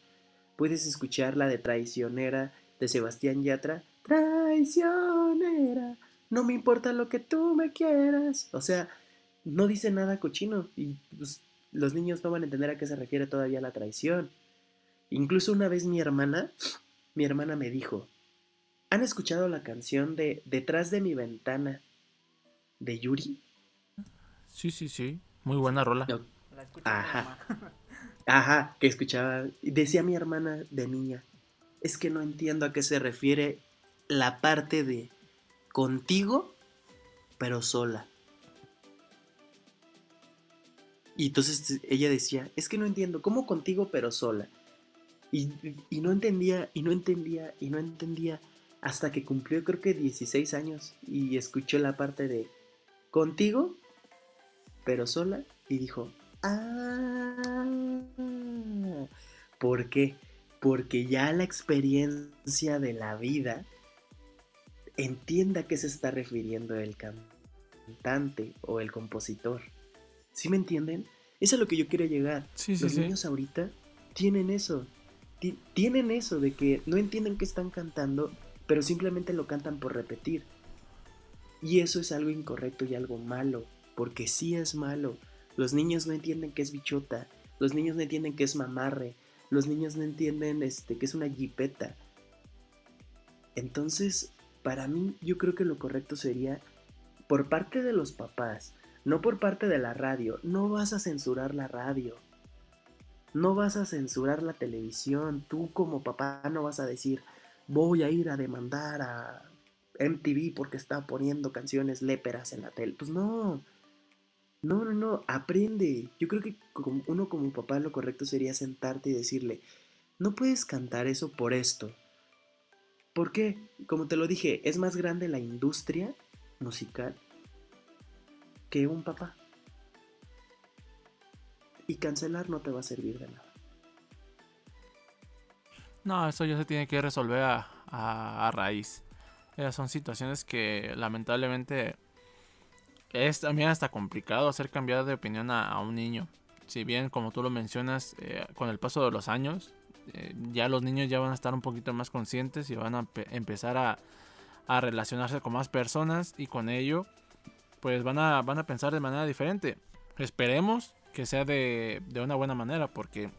Puedes escuchar la de Traicionera de Sebastián Yatra. Traicionera, no me importa lo que tú me quieras. O sea, no dice nada cochino y pues, los niños no van a entender a qué se refiere todavía la traición. Incluso una vez mi hermana, mi hermana me dijo, ¿han escuchado la canción de Detrás de mi ventana de Yuri? Sí, sí, sí, muy buena rola. Ajá. Ajá, que escuchaba. Decía mi hermana de niña, es que no entiendo a qué se refiere la parte de contigo, pero sola. Y entonces ella decía, es que no entiendo, ¿cómo contigo pero sola? Y, no entendía, y no entendía, y no entendía, hasta que cumplió creo que 16 años y escuchó la parte de contigo, pero sola, y dijo, ah, ¿por qué? Porque ya la experiencia de la vida entienda a qué se está refiriendo el cantante o el compositor. ¿Sí me entienden? Eso es a lo que yo quiero llegar. Los niños ahorita tienen eso tienen eso de que no entienden qué están cantando, pero simplemente lo cantan por repetir. Y eso es algo incorrecto y algo malo, porque sí es malo. Los niños no entienden qué es bichota, los niños no entienden qué es mamarre, los niños no entienden este, qué es una jipeta. Entonces, para mí, yo creo que lo correcto sería, por parte de los papás, no por parte de la radio, no vas a censurar la radio no vas a censurar la televisión. Tú como papá no vas a decir, voy a ir a demandar a MTV porque está poniendo canciones léperas en la tele. Pues no. No, no, no. Aprende. Yo creo que uno como papá lo correcto sería sentarte y decirle, no puedes cantar eso por esto. ¿Por qué? Como te lo dije, es más grande la industria musical que un papá. Y cancelar no te va a servir de nada. No, eso ya se tiene que resolver a, raíz. Esas son situaciones que lamentablemente es también hasta complicado hacer cambiar de opinión a, un niño. Si bien, como tú lo mencionas, eh, con el paso de los años, eh, ya los niños ya van a estar un poquito más conscientes y van a empezar a, a, relacionarse con más personas y con ello, pues van a, van a pensar de manera diferente. Esperemos que sea de, una buena manera, porque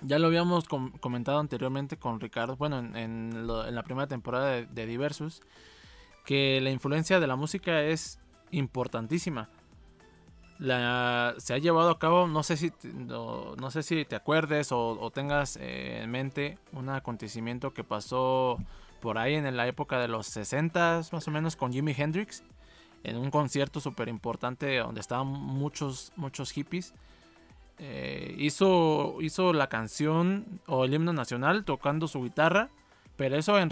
ya lo habíamos comentado anteriormente con Ricardo, bueno, en, la primera temporada de, de, Diversus, que la influencia de la música es importantísima. La, se ha llevado a cabo, no sé si, no, no sé si te acuerdes o, tengas eh, en mente un acontecimiento que pasó por ahí en la época de los 60 más o menos con Jimi Hendrix, en un concierto súper importante donde estaban muchos, muchos hippies eh, hizo, hizo la canción o el himno nacional tocando su guitarra, pero eso en,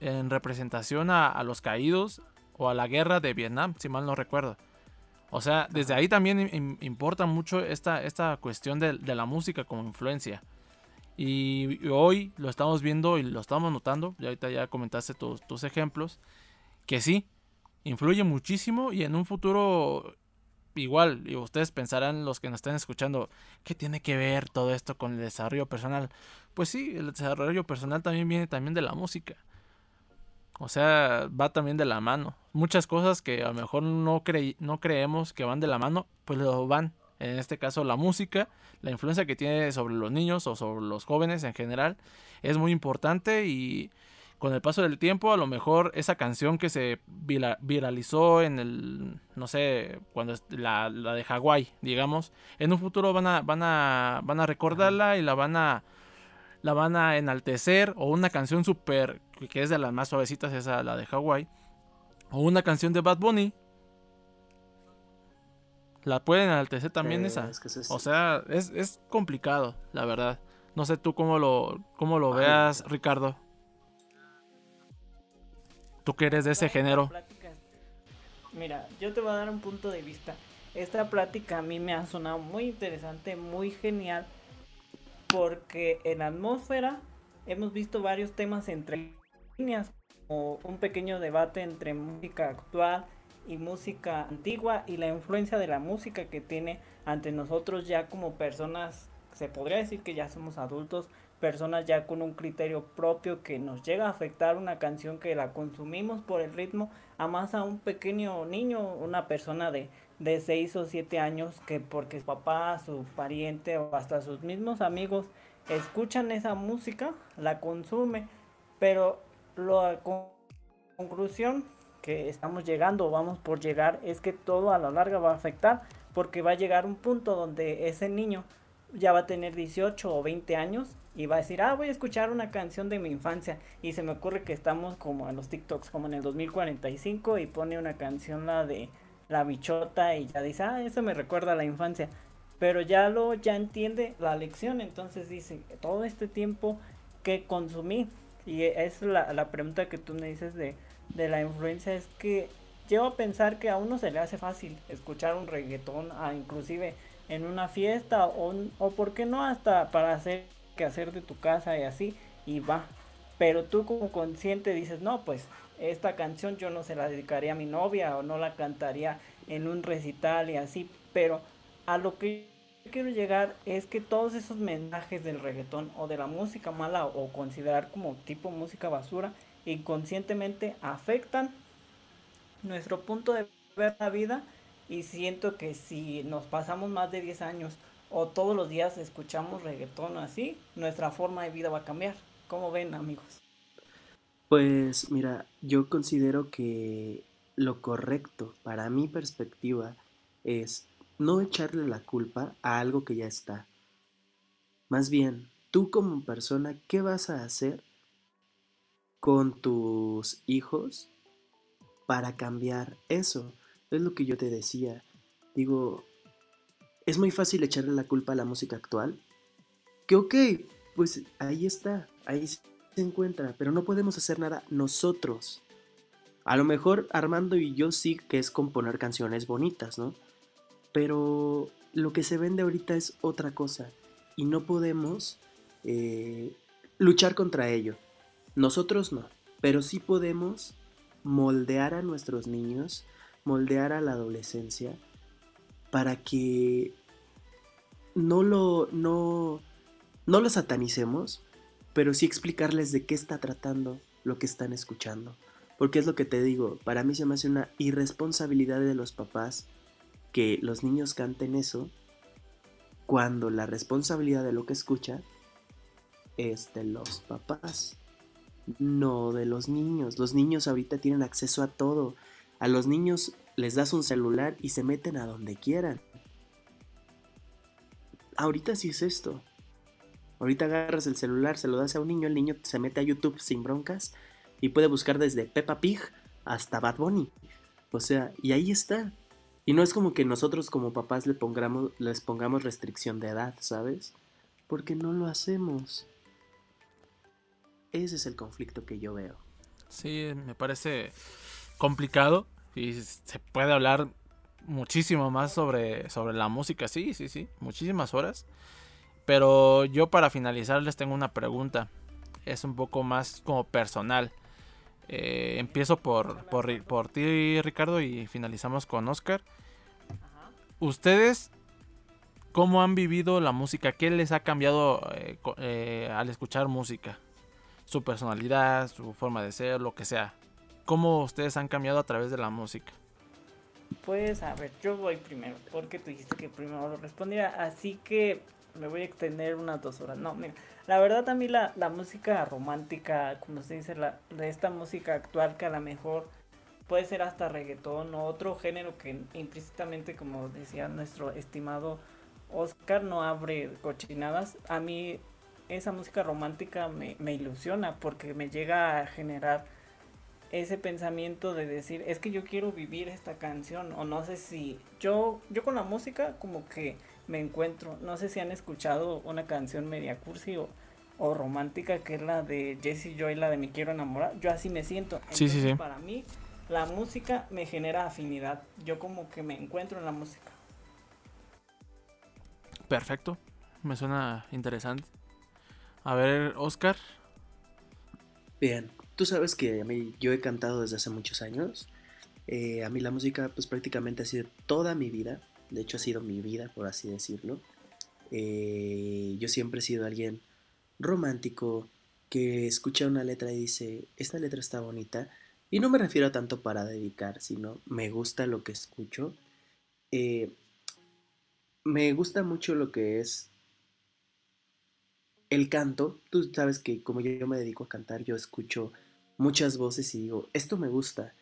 en representación a, los caídos o a la guerra de Vietnam, si mal no recuerdo. O sea, desde ahí también importa mucho esta, esta cuestión de, la música como influencia. Y, hoy lo estamos viendo y lo estamos notando, y ahorita ya comentaste tus, tus ejemplos, que sí, influye muchísimo y en un futuro igual, y ustedes pensarán, los que nos están escuchando, ¿qué tiene que ver todo esto con el desarrollo personal? Pues sí, el desarrollo personal también viene también de la música. O sea, va también de la mano. Muchas cosas que a lo mejor no, no creemos que van de la mano, pues lo van. En este caso, la música, la influencia que tiene sobre los niños o sobre los jóvenes en general, es muy importante y con el paso del tiempo, a lo mejor esa canción que se viralizó en el, no sé, cuando la, la de Hawái, digamos, en un futuro van a, van a, van a recordarla y la van a, la van a enaltecer, o una canción súper, que es de las más suavecitas, esa, la de Hawái, o una canción de Bad Bunny. La pueden enaltecer también esa. O sea, es, es complicado, la verdad. No sé tú cómo lo, cómo lo veas, Ricardo. Tú que eres de ese género. Mira, yo te voy a dar un punto de vista. Esta plática a mí me ha sonado muy interesante, muy genial, porque en atmósfera hemos visto varios temas entre líneas, como un pequeño debate entre música actual y música antigua y la influencia de la música que tiene ante nosotros ya como personas, se podría decir que ya somos adultos, personas ya con un criterio propio que nos llega a afectar una canción que la consumimos por el ritmo, a más a un pequeño niño, una persona de, de 6 o 7 años que porque su papá, su pariente o hasta sus mismos amigos escuchan esa música, la consume, pero la conclusión que estamos llegando o vamos por llegar es que todo a la larga va a afectar porque va a llegar un punto donde ese niño ya va a tener 18 o 20 años y va a decir, ah, voy a escuchar una canción de mi infancia. Y se me ocurre que estamos como en los TikToks, como en el 2045, y pone una canción la de la bichota y ya dice, ah, eso me recuerda a la infancia. Pero ya lo, ya entiende la lección, entonces dice, todo este tiempo que consumí, y es la, la pregunta que tú me dices de, de la influencia, es que llevo a pensar que a uno se le hace fácil escuchar un reggaetón, a inclusive en una fiesta, o, o por qué no hasta para hacer que hacer de tu casa y así, y va. Pero tú como consciente dices, no, pues esta canción yo no se la dedicaría a mi novia o no la cantaría en un recital y así, pero a lo que quiero llegar es que todos esos mensajes del reggaetón o de la música mala o considerar como tipo música basura inconscientemente afectan nuestro punto de ver la vida y siento que si nos pasamos más de 10 años o todos los días escuchamos reggaetón así, nuestra forma de vida va a cambiar. ¿Cómo ven amigos? Pues mira, yo considero que lo correcto para mi perspectiva es no echarle la culpa a algo que ya está. Más bien, tú como persona, ¿qué vas a hacer con tus hijos para cambiar eso? Es lo que yo te decía. Digo, es muy fácil echarle la culpa a la música actual. Que ok, pues ahí está, ahí se encuentra, pero no podemos hacer nada nosotros. A lo mejor Armando y yo sí que es componer canciones bonitas, ¿no? Pero lo que se vende ahorita es otra cosa y no podemos eh, luchar contra ello. Nosotros no, pero sí podemos moldear a nuestros niños, moldear a la adolescencia para que no lo, no, no lo satanicemos, pero sí explicarles de qué está tratando lo que están escuchando. Porque es lo que te digo, para mí se me hace una irresponsabilidad de los papás que los niños canten eso cuando la responsabilidad de lo que escucha es de los papás, no de los niños. Los niños ahorita tienen acceso a todo. A los niños les das un celular y se meten a donde quieran. Ahorita sí es esto. Ahorita agarras el celular, se lo das a un niño, el niño se mete a YouTube sin broncas y puede buscar desde Peppa Pig hasta Bad Bunny. O sea, y ahí está. Y no es como que nosotros como papás le pongamos, les pongamos restricción de edad, ¿sabes? Porque no lo hacemos. Ese es el conflicto que yo veo. Sí, me parece complicado y se puede hablar muchísimo más sobre, sobre la música, sí, sí, sí, muchísimas horas. Pero yo para finalizar les tengo una pregunta. Es un poco más como personal. Eh, empiezo por, por, por, ti, Ricardo, y finalizamos con Oscar. ¿Ustedes cómo han vivido la música? ¿Qué les ha cambiado eh, eh, al escuchar música? Su personalidad, su forma de ser, lo que sea. ¿Cómo ustedes han cambiado a través de la música? Pues a ver, yo voy primero, porque tú dijiste que primero lo respondía, así que me voy a extender unas dos horas. No, mira, la verdad a mí la, la música romántica, como se dice, la, de esta música actual que a lo mejor puede ser hasta reggaetón o otro género que implícitamente, como decía nuestro estimado Oscar, no abre cochinadas. A mí esa música romántica me ilusiona porque me llega a generar ese pensamiento de decir, es que yo quiero vivir esta canción o no sé si yo yo con la música como que me encuentro, no sé si han escuchado una canción media cursi o, o romántica que es la de Jessie Joy, la de Me quiero enamorar, yo así me siento. sí, sí, sí. Para mí la música me genera afinidad, yo como que me encuentro en la música. Perfecto, me suena interesante. A ver, Oscar. Bien, Tú sabes que a mí yo he cantado desde hace muchos años. Eh, a mí la música pues prácticamente ha sido toda mi vida. De hecho ha sido mi vida, por así decirlo. Eh, yo siempre he sido alguien romántico que escucha una letra y dice, esta letra está bonita. Y no me refiero a tanto para dedicar, sino me gusta lo que escucho. Eh, me gusta mucho lo que es el canto. Tú sabes que como yo me dedico a cantar, yo escucho muchas voces y digo, esto me gusta.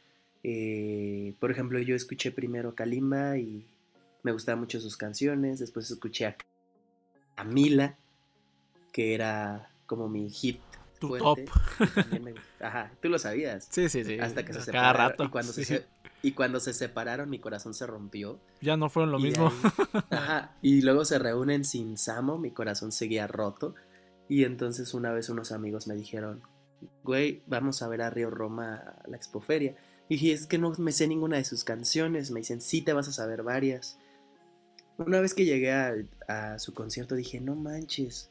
Eh, por ejemplo, yo escuché primero Kalimba y me gustaban mucho sus canciones. Después escuché a Camila, que era como mi hit. Tu top. Ajá, tú lo sabías. Sí, sí, sí. Hasta que se Cada separaron. rato. Y cuando, se, y cuando se separaron, mi corazón se rompió. Ya no fueron lo Y mismo. ahí- ajá, y luego se reúnen sin Samo, mi corazón seguía roto. Y entonces una vez unos amigos me dijeron, güey, vamos a ver a Río Roma la expoferia. Y dije, es que no me sé ninguna de sus canciones. Me dicen, sí, te vas a saber varias. Una vez que llegué a, a su concierto dije, no manches,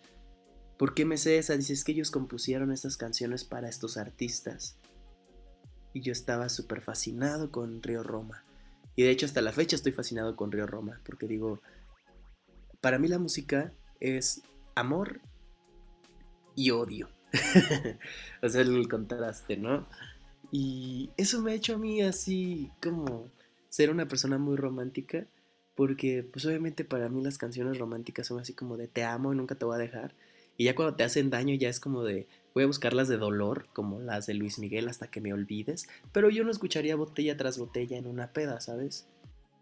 ¿por qué me sé esa? Dice, es que ellos compusieron estas canciones para estos artistas. Y yo estaba súper fascinado con Río Roma. Y de hecho hasta la fecha estoy fascinado con Río Roma, porque digo, para mí la música es amor y odio. o sea, el contraste, ¿no? Y eso me ha hecho a mí así como ser una persona muy romántica, porque pues obviamente para mí las canciones románticas son así como de te amo y nunca te voy a dejar. Y ya cuando te hacen daño ya es como de voy a buscar las de dolor, como las de Luis Miguel hasta que me olvides. Pero yo no escucharía botella tras botella en una peda, ¿sabes?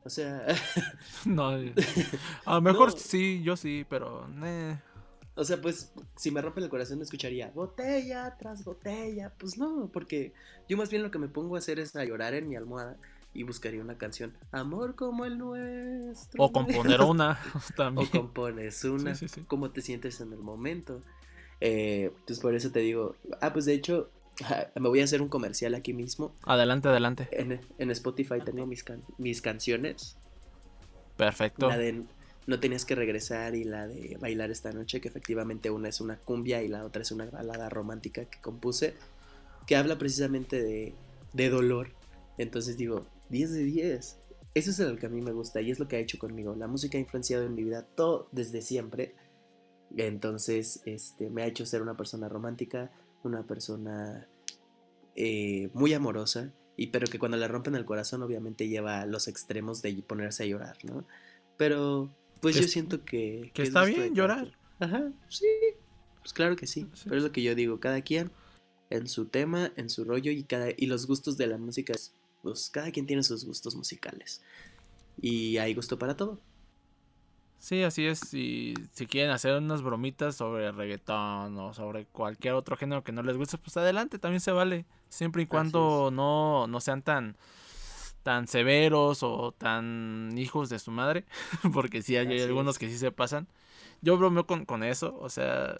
O sea, No, a lo mejor No. sí, yo sí, pero... eh, o sea, pues si me rompe el corazón escucharía botella tras botella. Pues no, porque yo más bien lo que me pongo a hacer es a llorar en mi almohada y buscaría una canción, Amor como el nuestro. O componer una O también. compones una, Sí, sí, sí. cómo te sientes en el momento. Eh, pues por eso te digo, ah, pues de hecho, me voy a hacer un comercial aquí mismo. Adelante, adelante. En, en Spotify tengo mis, can- mis canciones. Perfecto. La de No tenías que regresar y la de Bailar esta noche, que efectivamente una es una cumbia y la otra es una balada romántica que compuse, que habla precisamente de, de dolor. Entonces digo, 10 de 10. Eso es lo que a mí me gusta y es lo que ha hecho conmigo. La música ha influenciado en mi vida todo desde siempre. Entonces, este, me ha hecho ser una persona romántica, una persona eh, muy amorosa, y pero que cuando le rompen el corazón obviamente lleva a los extremos de ponerse a llorar, ¿no? Pero pues yo siento que... que es está bien llorar. Ajá, sí. Pues claro que sí, pero es lo que yo digo, cada quien en su tema, en su rollo y, cada, y los gustos de la música, pues cada quien tiene sus gustos musicales. Y hay gusto para todo. Sí, así es. Y si quieren hacer unas bromitas sobre reggaetón o sobre cualquier otro género que no les guste, pues adelante, también se vale. Siempre y cuando no, no sean tan, tan severos o tan hijos de su madre. Porque sí hay algunos que sí se pasan. Yo bromeo con, con eso. O sea,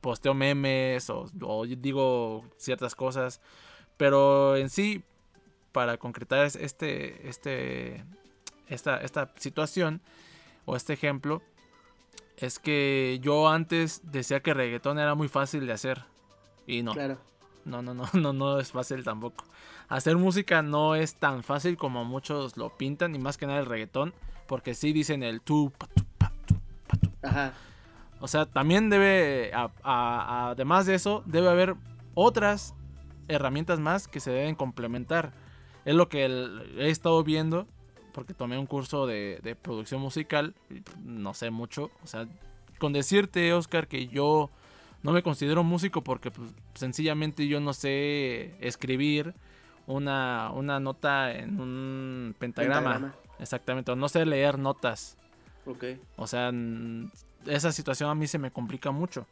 posteo memes o, o digo ciertas cosas. Pero en sí, para concretar este, este, esta, esta situación o este ejemplo es que yo antes decía que reggaetón era muy fácil de hacer y no. Claro. No, no, no, no, no es fácil tampoco. Hacer música no es tan fácil como muchos lo pintan y más que nada el reggaetón porque sí dicen el tu, Ajá. O sea, también debe, además de eso, debe haber otras herramientas más que se deben complementar. Es lo que he estado viendo porque tomé un curso de, producción musical, no sé mucho, o sea, con decirte, Oscar, que yo no me considero músico porque pues, sencillamente yo no sé escribir una, una nota en un pentagrama. Exactamente, o no sé leer notas. Ok. O sea, esa situación a mí se me complica mucho.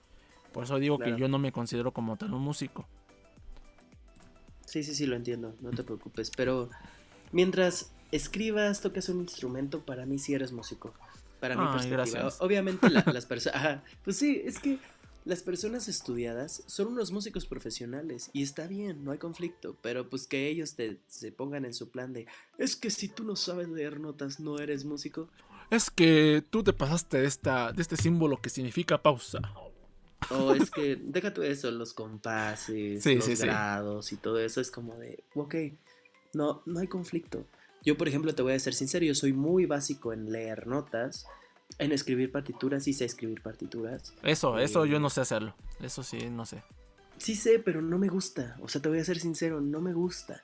Por eso digo que yo no me considero como tal un músico. Sí, sí, sí, lo entiendo, no te preocupes. Pero mientras escribas, toques un instrumento, para mí sí eres músico. Para mí. Obviamente las personas... Pues sí, es que las personas estudiadas son unos músicos profesionales y está bien, no hay conflicto, pero pues que ellos te, se pongan en su plan de, es que si tú no sabes leer notas, no eres músico. Es que tú te pasaste de, esta, de este símbolo que significa pausa. O es que, deja tú eso, los compases, los grados y todo eso es como de, ok, no, no hay conflicto. Yo, por ejemplo, te voy a ser sincero, yo soy muy básico en leer notas, en escribir partituras, sí sé escribir partituras. Eso, eso yo eh, no sé hacerlo, eso sí, no sé. Sí sé, pero no me gusta, o sea, te voy a ser sincero, no me gusta.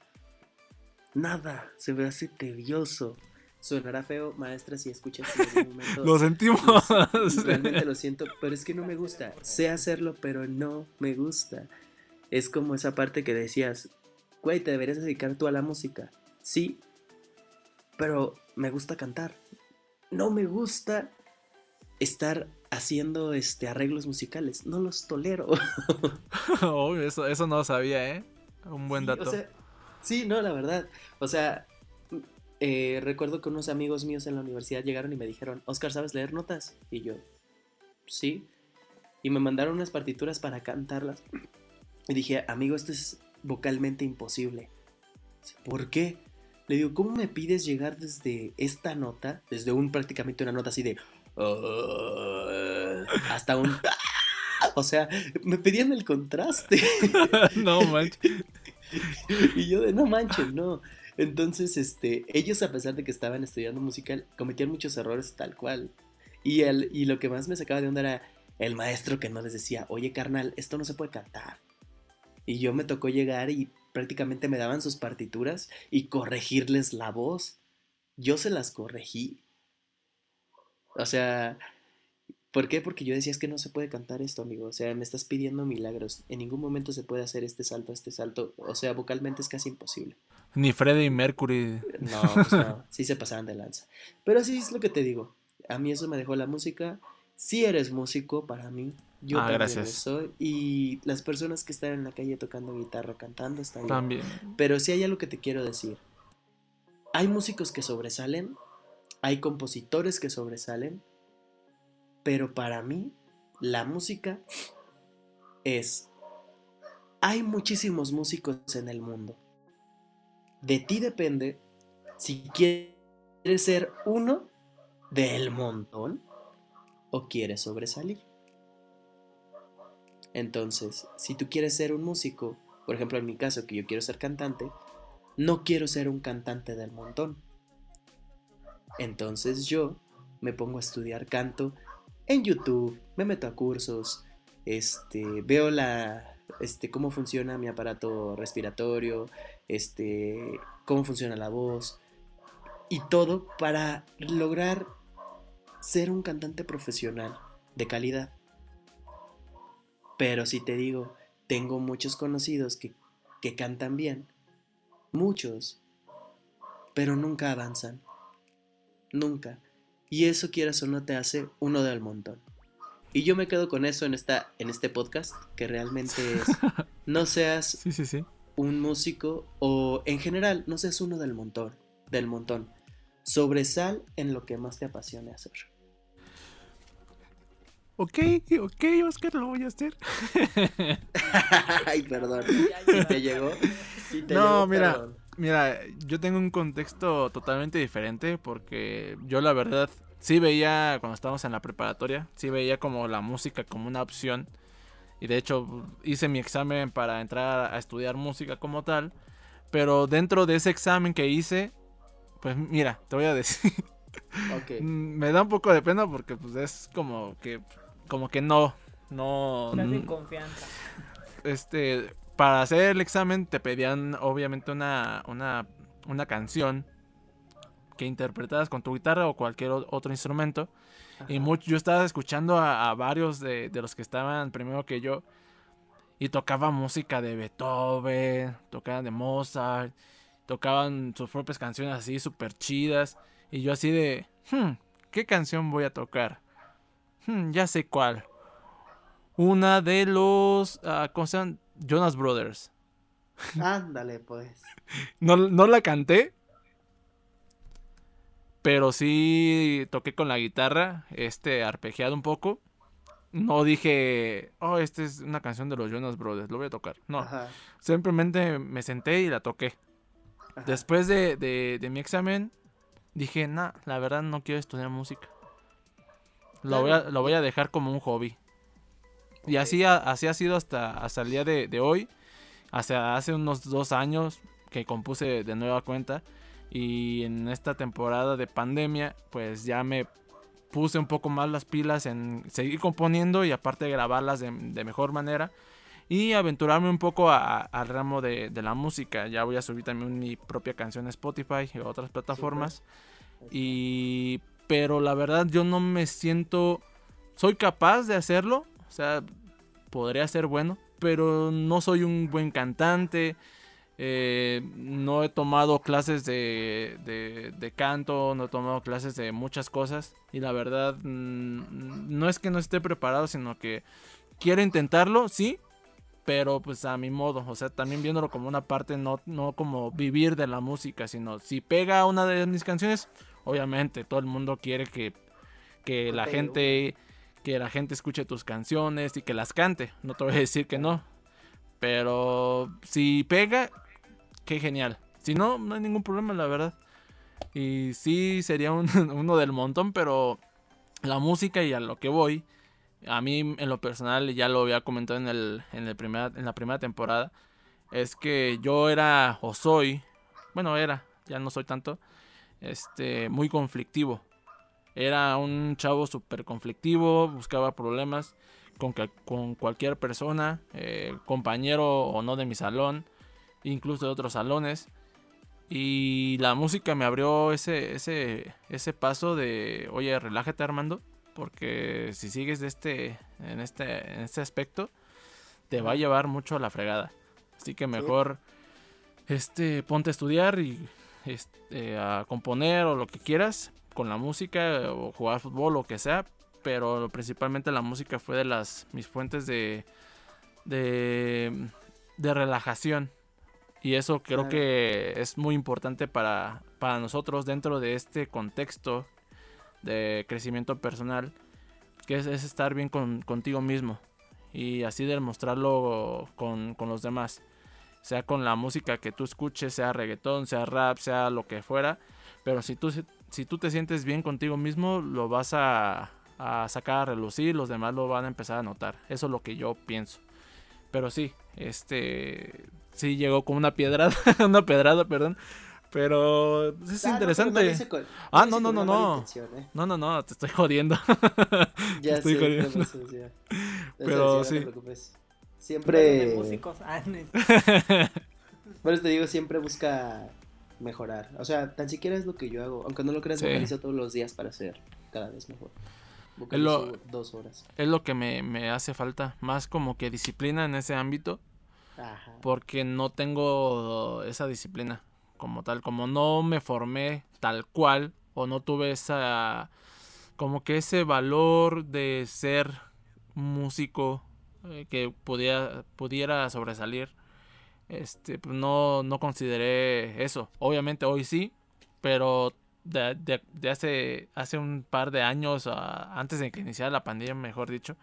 Nada, se me hace tedioso. Sonará feo, maestra, si escuchas en algún momento. lo sentimos. realmente lo siento, pero es que no me gusta. Sé hacerlo, pero no me gusta. Es como esa parte que decías, güey, te deberías dedicar tú a la música. Sí, pero me gusta cantar. No me gusta estar haciendo este arreglos musicales. No los tolero. oh, eso, eso no lo sabía, ¿eh? Un buen dato. sí, no, la verdad. O sea, eh, recuerdo que unos amigos míos en la universidad llegaron y me dijeron, Oscar, ¿sabes leer notas? Y yo, sí. Y me mandaron unas partituras para cantarlas. Y dije, amigo, esto es vocalmente imposible. ¿Por qué? Le digo, ¿cómo me pides llegar desde esta nota, desde un prácticamente una nota así de... Uh", hasta un... o sea, me pedían el contraste. no manches. y yo de, no manches, no. Entonces, este, ellos a pesar de que estaban estudiando musical, cometían muchos errores tal cual. Y, el, y lo que más me sacaba de onda era el maestro que no les decía, oye carnal, esto no se puede cantar. Y yo me tocó llegar y prácticamente me daban sus partituras y corregirles la voz. Yo se las corregí. O sea, ¿por qué? Porque yo decía es que no se puede cantar esto, amigo. O sea, me estás pidiendo milagros. En ningún momento se puede hacer este salto, este salto. O sea, vocalmente es casi imposible. Ni Freddie Mercury. No, pues no. Sí se pasaban de lanza. Pero así es lo que te digo. A mí eso me dejó la música. Si eres músico para mí, yo ah, también lo soy. Y las personas que están en la calle tocando guitarra, cantando, están bien. También. Pero sí hay algo que te quiero decir. Hay músicos que sobresalen, hay compositores que sobresalen, pero para mí la música es... Hay muchísimos músicos en el mundo. De ti depende si quieres ser uno del montón o quieres sobresalir. Entonces, si tú quieres ser un músico, por ejemplo en mi caso que yo quiero ser cantante, no quiero ser un cantante del montón. Entonces yo me pongo a estudiar canto en YouTube, me meto a cursos, este, veo la, este, cómo funciona mi aparato respiratorio, este, cómo funciona la voz y todo para lograr ser un cantante profesional de calidad. Pero si te digo, tengo muchos conocidos que, que cantan bien, muchos, pero nunca avanzan. Nunca. Y eso quieras o no te hace uno del montón. Y yo me quedo con eso en, esta, en este podcast, que realmente es, no seas Sí, sí, sí. un músico o en general no seas uno del montón, del montón. Sobresal en lo que más te apasione hacer. Ok, ok, Oscar, lo voy a hacer. Ay, perdón. Ya. te llegó. Sí te No, llegó, mira. perdón. Mira, yo tengo un contexto totalmente diferente porque yo la verdad sí veía cuando estábamos en la preparatoria, sí veía como la música como una opción y de hecho hice mi examen para entrar a estudiar música como tal, pero dentro de ese examen que hice, pues mira, te voy a decir, Ok. me da un poco de pena porque pues es como que como que no no Estás en confianza. este, para hacer el examen te pedían obviamente una, una, una canción que interpretaras con tu guitarra o cualquier otro instrumento. Y Ajá. much- yo estaba escuchando a, a varios de, de los que estaban primero que yo y tocaba música de Beethoven, tocaban de Mozart, tocaban sus propias canciones así súper chidas. Y yo así de, "Hmm, ¿qué canción voy a tocar? Hmm, ya sé cuál. Una de los, ah, ¿cómo se llaman? Jonas Brothers. Ándale, pues. No, no la canté. Pero sí toqué con la guitarra, este, arpegiado un poco. No dije, oh, esta es una canción de los Jonas Brothers, lo voy a tocar. No, Ajá, simplemente me senté y la toqué. ajá. Después de, de- de mi examen, dije, nah, la verdad no quiero estudiar música. Lo, voy, a, lo voy a dejar como un hobby. Y así ha, así ha sido hasta, hasta el día de, de hoy. Hasta hace unos dos años que compuse de nueva cuenta. Y en esta temporada de pandemia, pues ya me puse un poco más las pilas en seguir componiendo y aparte grabarlas de, de mejor manera. Y aventurarme un poco a- al ramo de, de la música. Ya voy a subir también mi propia canción a Spotify y a otras plataformas. Y pero la verdad yo no me siento soy capaz de hacerlo, sea, podría ser bueno, pero no soy un buen cantante. eh, no he tomado clases de, de- de canto, no he tomado clases de muchas cosas. Y la verdad, mm, no es que no esté preparado, sino que quiero intentarlo, sí, pero pues a mi modo. O sea, también viéndolo como una parte, no, no como vivir de la música, sino si pega una de mis canciones, obviamente todo el mundo quiere que, que la gente que la gente escuche tus canciones y que las cante. No te voy a decir que no. Pero si pega, qué genial. Si no, no hay ningún problema, la verdad. Y sí sería un- uno del montón, pero la música y a lo que voy, a mí en lo personal, ya lo había comentado en, el, en la primera temporada, es que yo era o soy, bueno, era, ya no soy tanto, este, muy conflictivo. Era un chavo súper conflictivo, buscaba problemas con, con cualquier persona, eh, compañero o no de mi salón, incluso de otros salones. Y la música me abrió ese, ese, ese paso de, oye, relájate Armando, porque si sigues de este, en, este, en este aspecto, te va a llevar mucho a la fregada. Así que mejor este, ponte a estudiar y este, a componer o lo que quieras con la música o jugar fútbol o lo que sea. Pero principalmente la música fue de las mis fuentes de, de, de relajación. Y eso creo Claro. que es muy importante para, para nosotros dentro de este contexto de crecimiento personal, que es, es estar bien con, contigo mismo y así demostrarlo con, con los demás. Sea con la música que tú escuches, sea reggaetón, sea rap, sea lo que fuera. Pero si tú, si tú te sientes bien contigo mismo, lo vas a, a sacar a relucir, los demás lo van a empezar a notar. Eso es lo que yo pienso. Pero sí, este sí llegó como una piedrada, una pedrada, perdón. Pero es Ah, interesante. no con- Ah, no, no, con no, no. ¿eh? No, no, no, te estoy jodiendo. Ya Estoy sé, jodiendo. ya. Pero sé, sí, no sí. te Siempre. músicos. Ah, no. Por eso te digo, siempre busca mejorar. O sea, tan siquiera es lo que yo hago. Aunque no lo creas, Sí. me organizo todos los días para ser cada vez mejor. vocalizo dos horas. Es lo que me, me hace falta, más como que disciplina en ese ámbito, Ajá. porque no tengo esa disciplina como tal, como no me formé tal cual o no tuve esa como que ese valor de ser músico eh, que pudiera pudiera sobresalir este pues no no consideré eso obviamente hoy sí pero de, de- de hace hace un par de años ah, antes de que iniciara la pandemia mejor dicho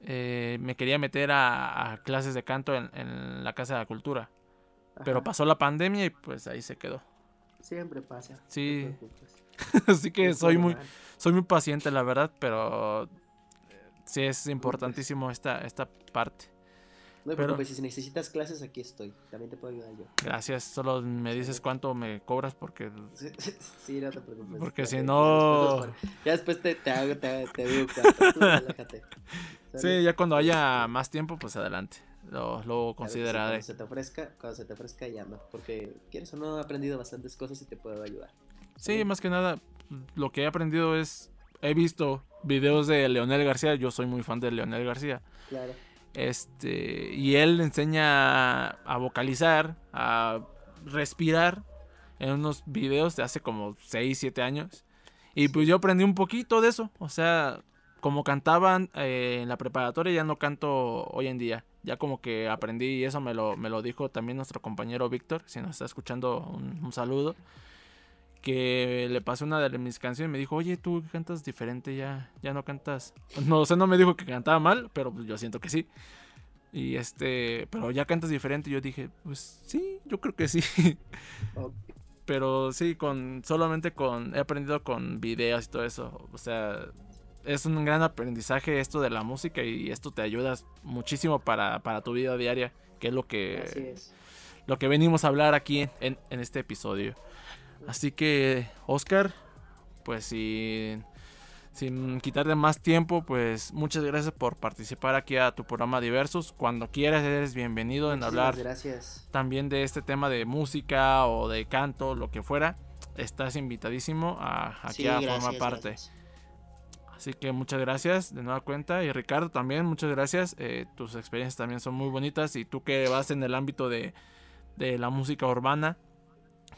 eh, me quería meter a, a clases de canto en, en la casa de la cultura pero pasó la pandemia y pues ahí se quedó Siempre pasa. Sí. así que Es soy muy soy muy paciente, la verdad, pero eh, sí es importantísimo esta, esta parte. No te preocupes, si necesitas clases, aquí estoy. También te puedo ayudar yo. Gracias, solo me dices cuánto me cobras porque Sí, sí, no te preocupes. Porque si no- Ya después te, te hago, te, te digo cuánto. Tú relájate. sí, ya cuando haya más tiempo, pues adelante. Lo, lo consideraré. Cuando se te ofrezca, cuando se te ofrezca, llama. Porque quieres o no, he aprendido bastantes cosas y te puedo ayudar. Sí, más que nada, lo que he aprendido es, he visto videos de Leonel García, yo soy muy fan de Leonel García. Claro. Este, y él enseña a vocalizar, a respirar en unos videos de hace como 6, 7 años. Y pues yo aprendí un poquito de eso. O sea, como cantaban eh, en la preparatoria, ya no canto hoy en día. Ya como que aprendí y eso me lo, me lo dijo también nuestro compañero Víctor, si nos está escuchando, un, un saludo. Que le pasé una de mis canciones y me dijo, oye, tú cantas diferente, ya, ya no cantas. No, o sea, no me dijo que cantaba mal, pero pues yo siento que sí. Y este, pero ya cantas diferente. Y yo dije, pues sí, yo creo que sí. Pero sí, con solamente con he aprendido con videos y todo eso. O sea, es un gran aprendizaje esto de la música y esto te ayuda muchísimo para, para tu vida diaria, que es lo que lo que venimos a hablar aquí en, en- en este episodio. Así que, Oscar, pues sin, sin quitarte más tiempo, pues muchas gracias por participar aquí a tu programa Diversos. Cuando quieras eres bienvenido en Muchísimas hablar Gracias. también de este tema de música o de canto, lo que fuera. Estás invitadísimo a, aquí Sí, a gracias, formar parte. gracias. Así que muchas gracias de nueva cuenta. Y Ricardo también, muchas gracias. Eh, tus experiencias también son muy bonitas. Y tú que vas en el ámbito de, de la música urbana,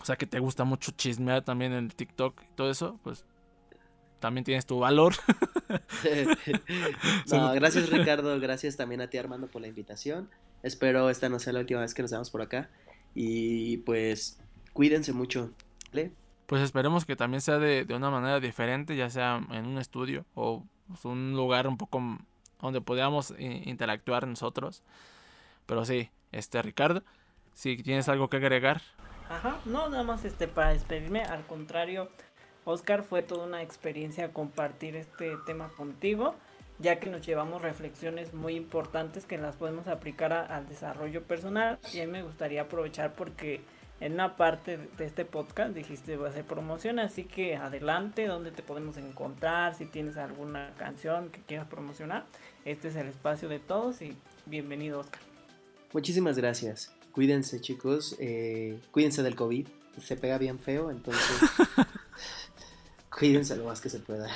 o sea que te gusta mucho chismear también en el TikTok y todo eso, pues también tienes tu valor. no, gracias Ricardo, gracias también a ti Armando por la invitación. Espero esta no sea la última vez que nos veamos por acá. Y pues cuídense mucho. ¿vale? Pues esperemos que también sea de, de una manera diferente, ya sea en un estudio o pues, un lugar un poco donde podamos i- interactuar nosotros. Pero sí, este Ricardo, si tienes algo que agregar, Ajá, no, nada más este para despedirme, al contrario, Oscar, fue toda una experiencia compartir este tema contigo, ya que nos llevamos reflexiones muy importantes que las podemos aplicar al desarrollo personal y me gustaría aprovechar porque en una parte de este podcast dijiste va a hacer promoción, así que adelante, donde te podemos encontrar, si tienes alguna canción que quieras promocionar, este es el espacio de todos y bienvenido Oscar. Muchísimas gracias. Cuídense chicos, eh, cuídense del COVID. Se pega bien feo, entonces cuídense lo más que se pueda.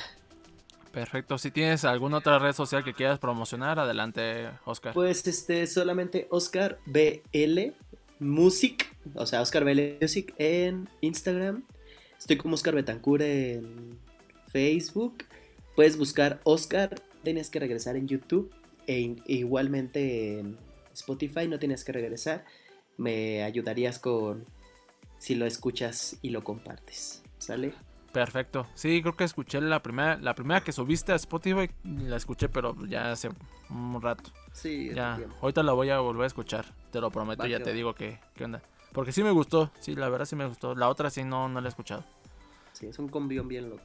perfecto. Si tienes alguna otra red social que quieras promocionar, adelante, Oscar. Pues este, solamente Oscar BL Music, o sea, Oscar BL Music en Instagram. Estoy como Oscar Betancur en Facebook. Puedes buscar Oscar, tienes que regresar en YouTube e in- igualmente en Spotify, no tienes que regresar. Me ayudarías con si lo escuchas y lo compartes. ¿Sale? Perfecto. Sí, creo que escuché la primera, la primera que subiste a Spotify, la escuché, pero ya hace un rato. Sí, Ya, ahorita la voy a volver a escuchar, te lo prometo, ya te va. digo que, qué onda. Porque sí me gustó, sí, la verdad sí me gustó. La otra sí no, no la he escuchado. Sí, es un combión bien loco.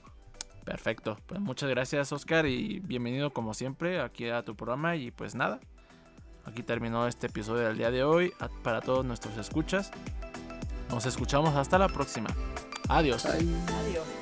Perfecto, pues muchas gracias Oscar y bienvenido como siempre aquí a tu programa y pues nada, aquí terminó este episodio del día de hoy para todos nuestros escuchas. Nos escuchamos hasta la próxima. Adiós. Bye. Adiós.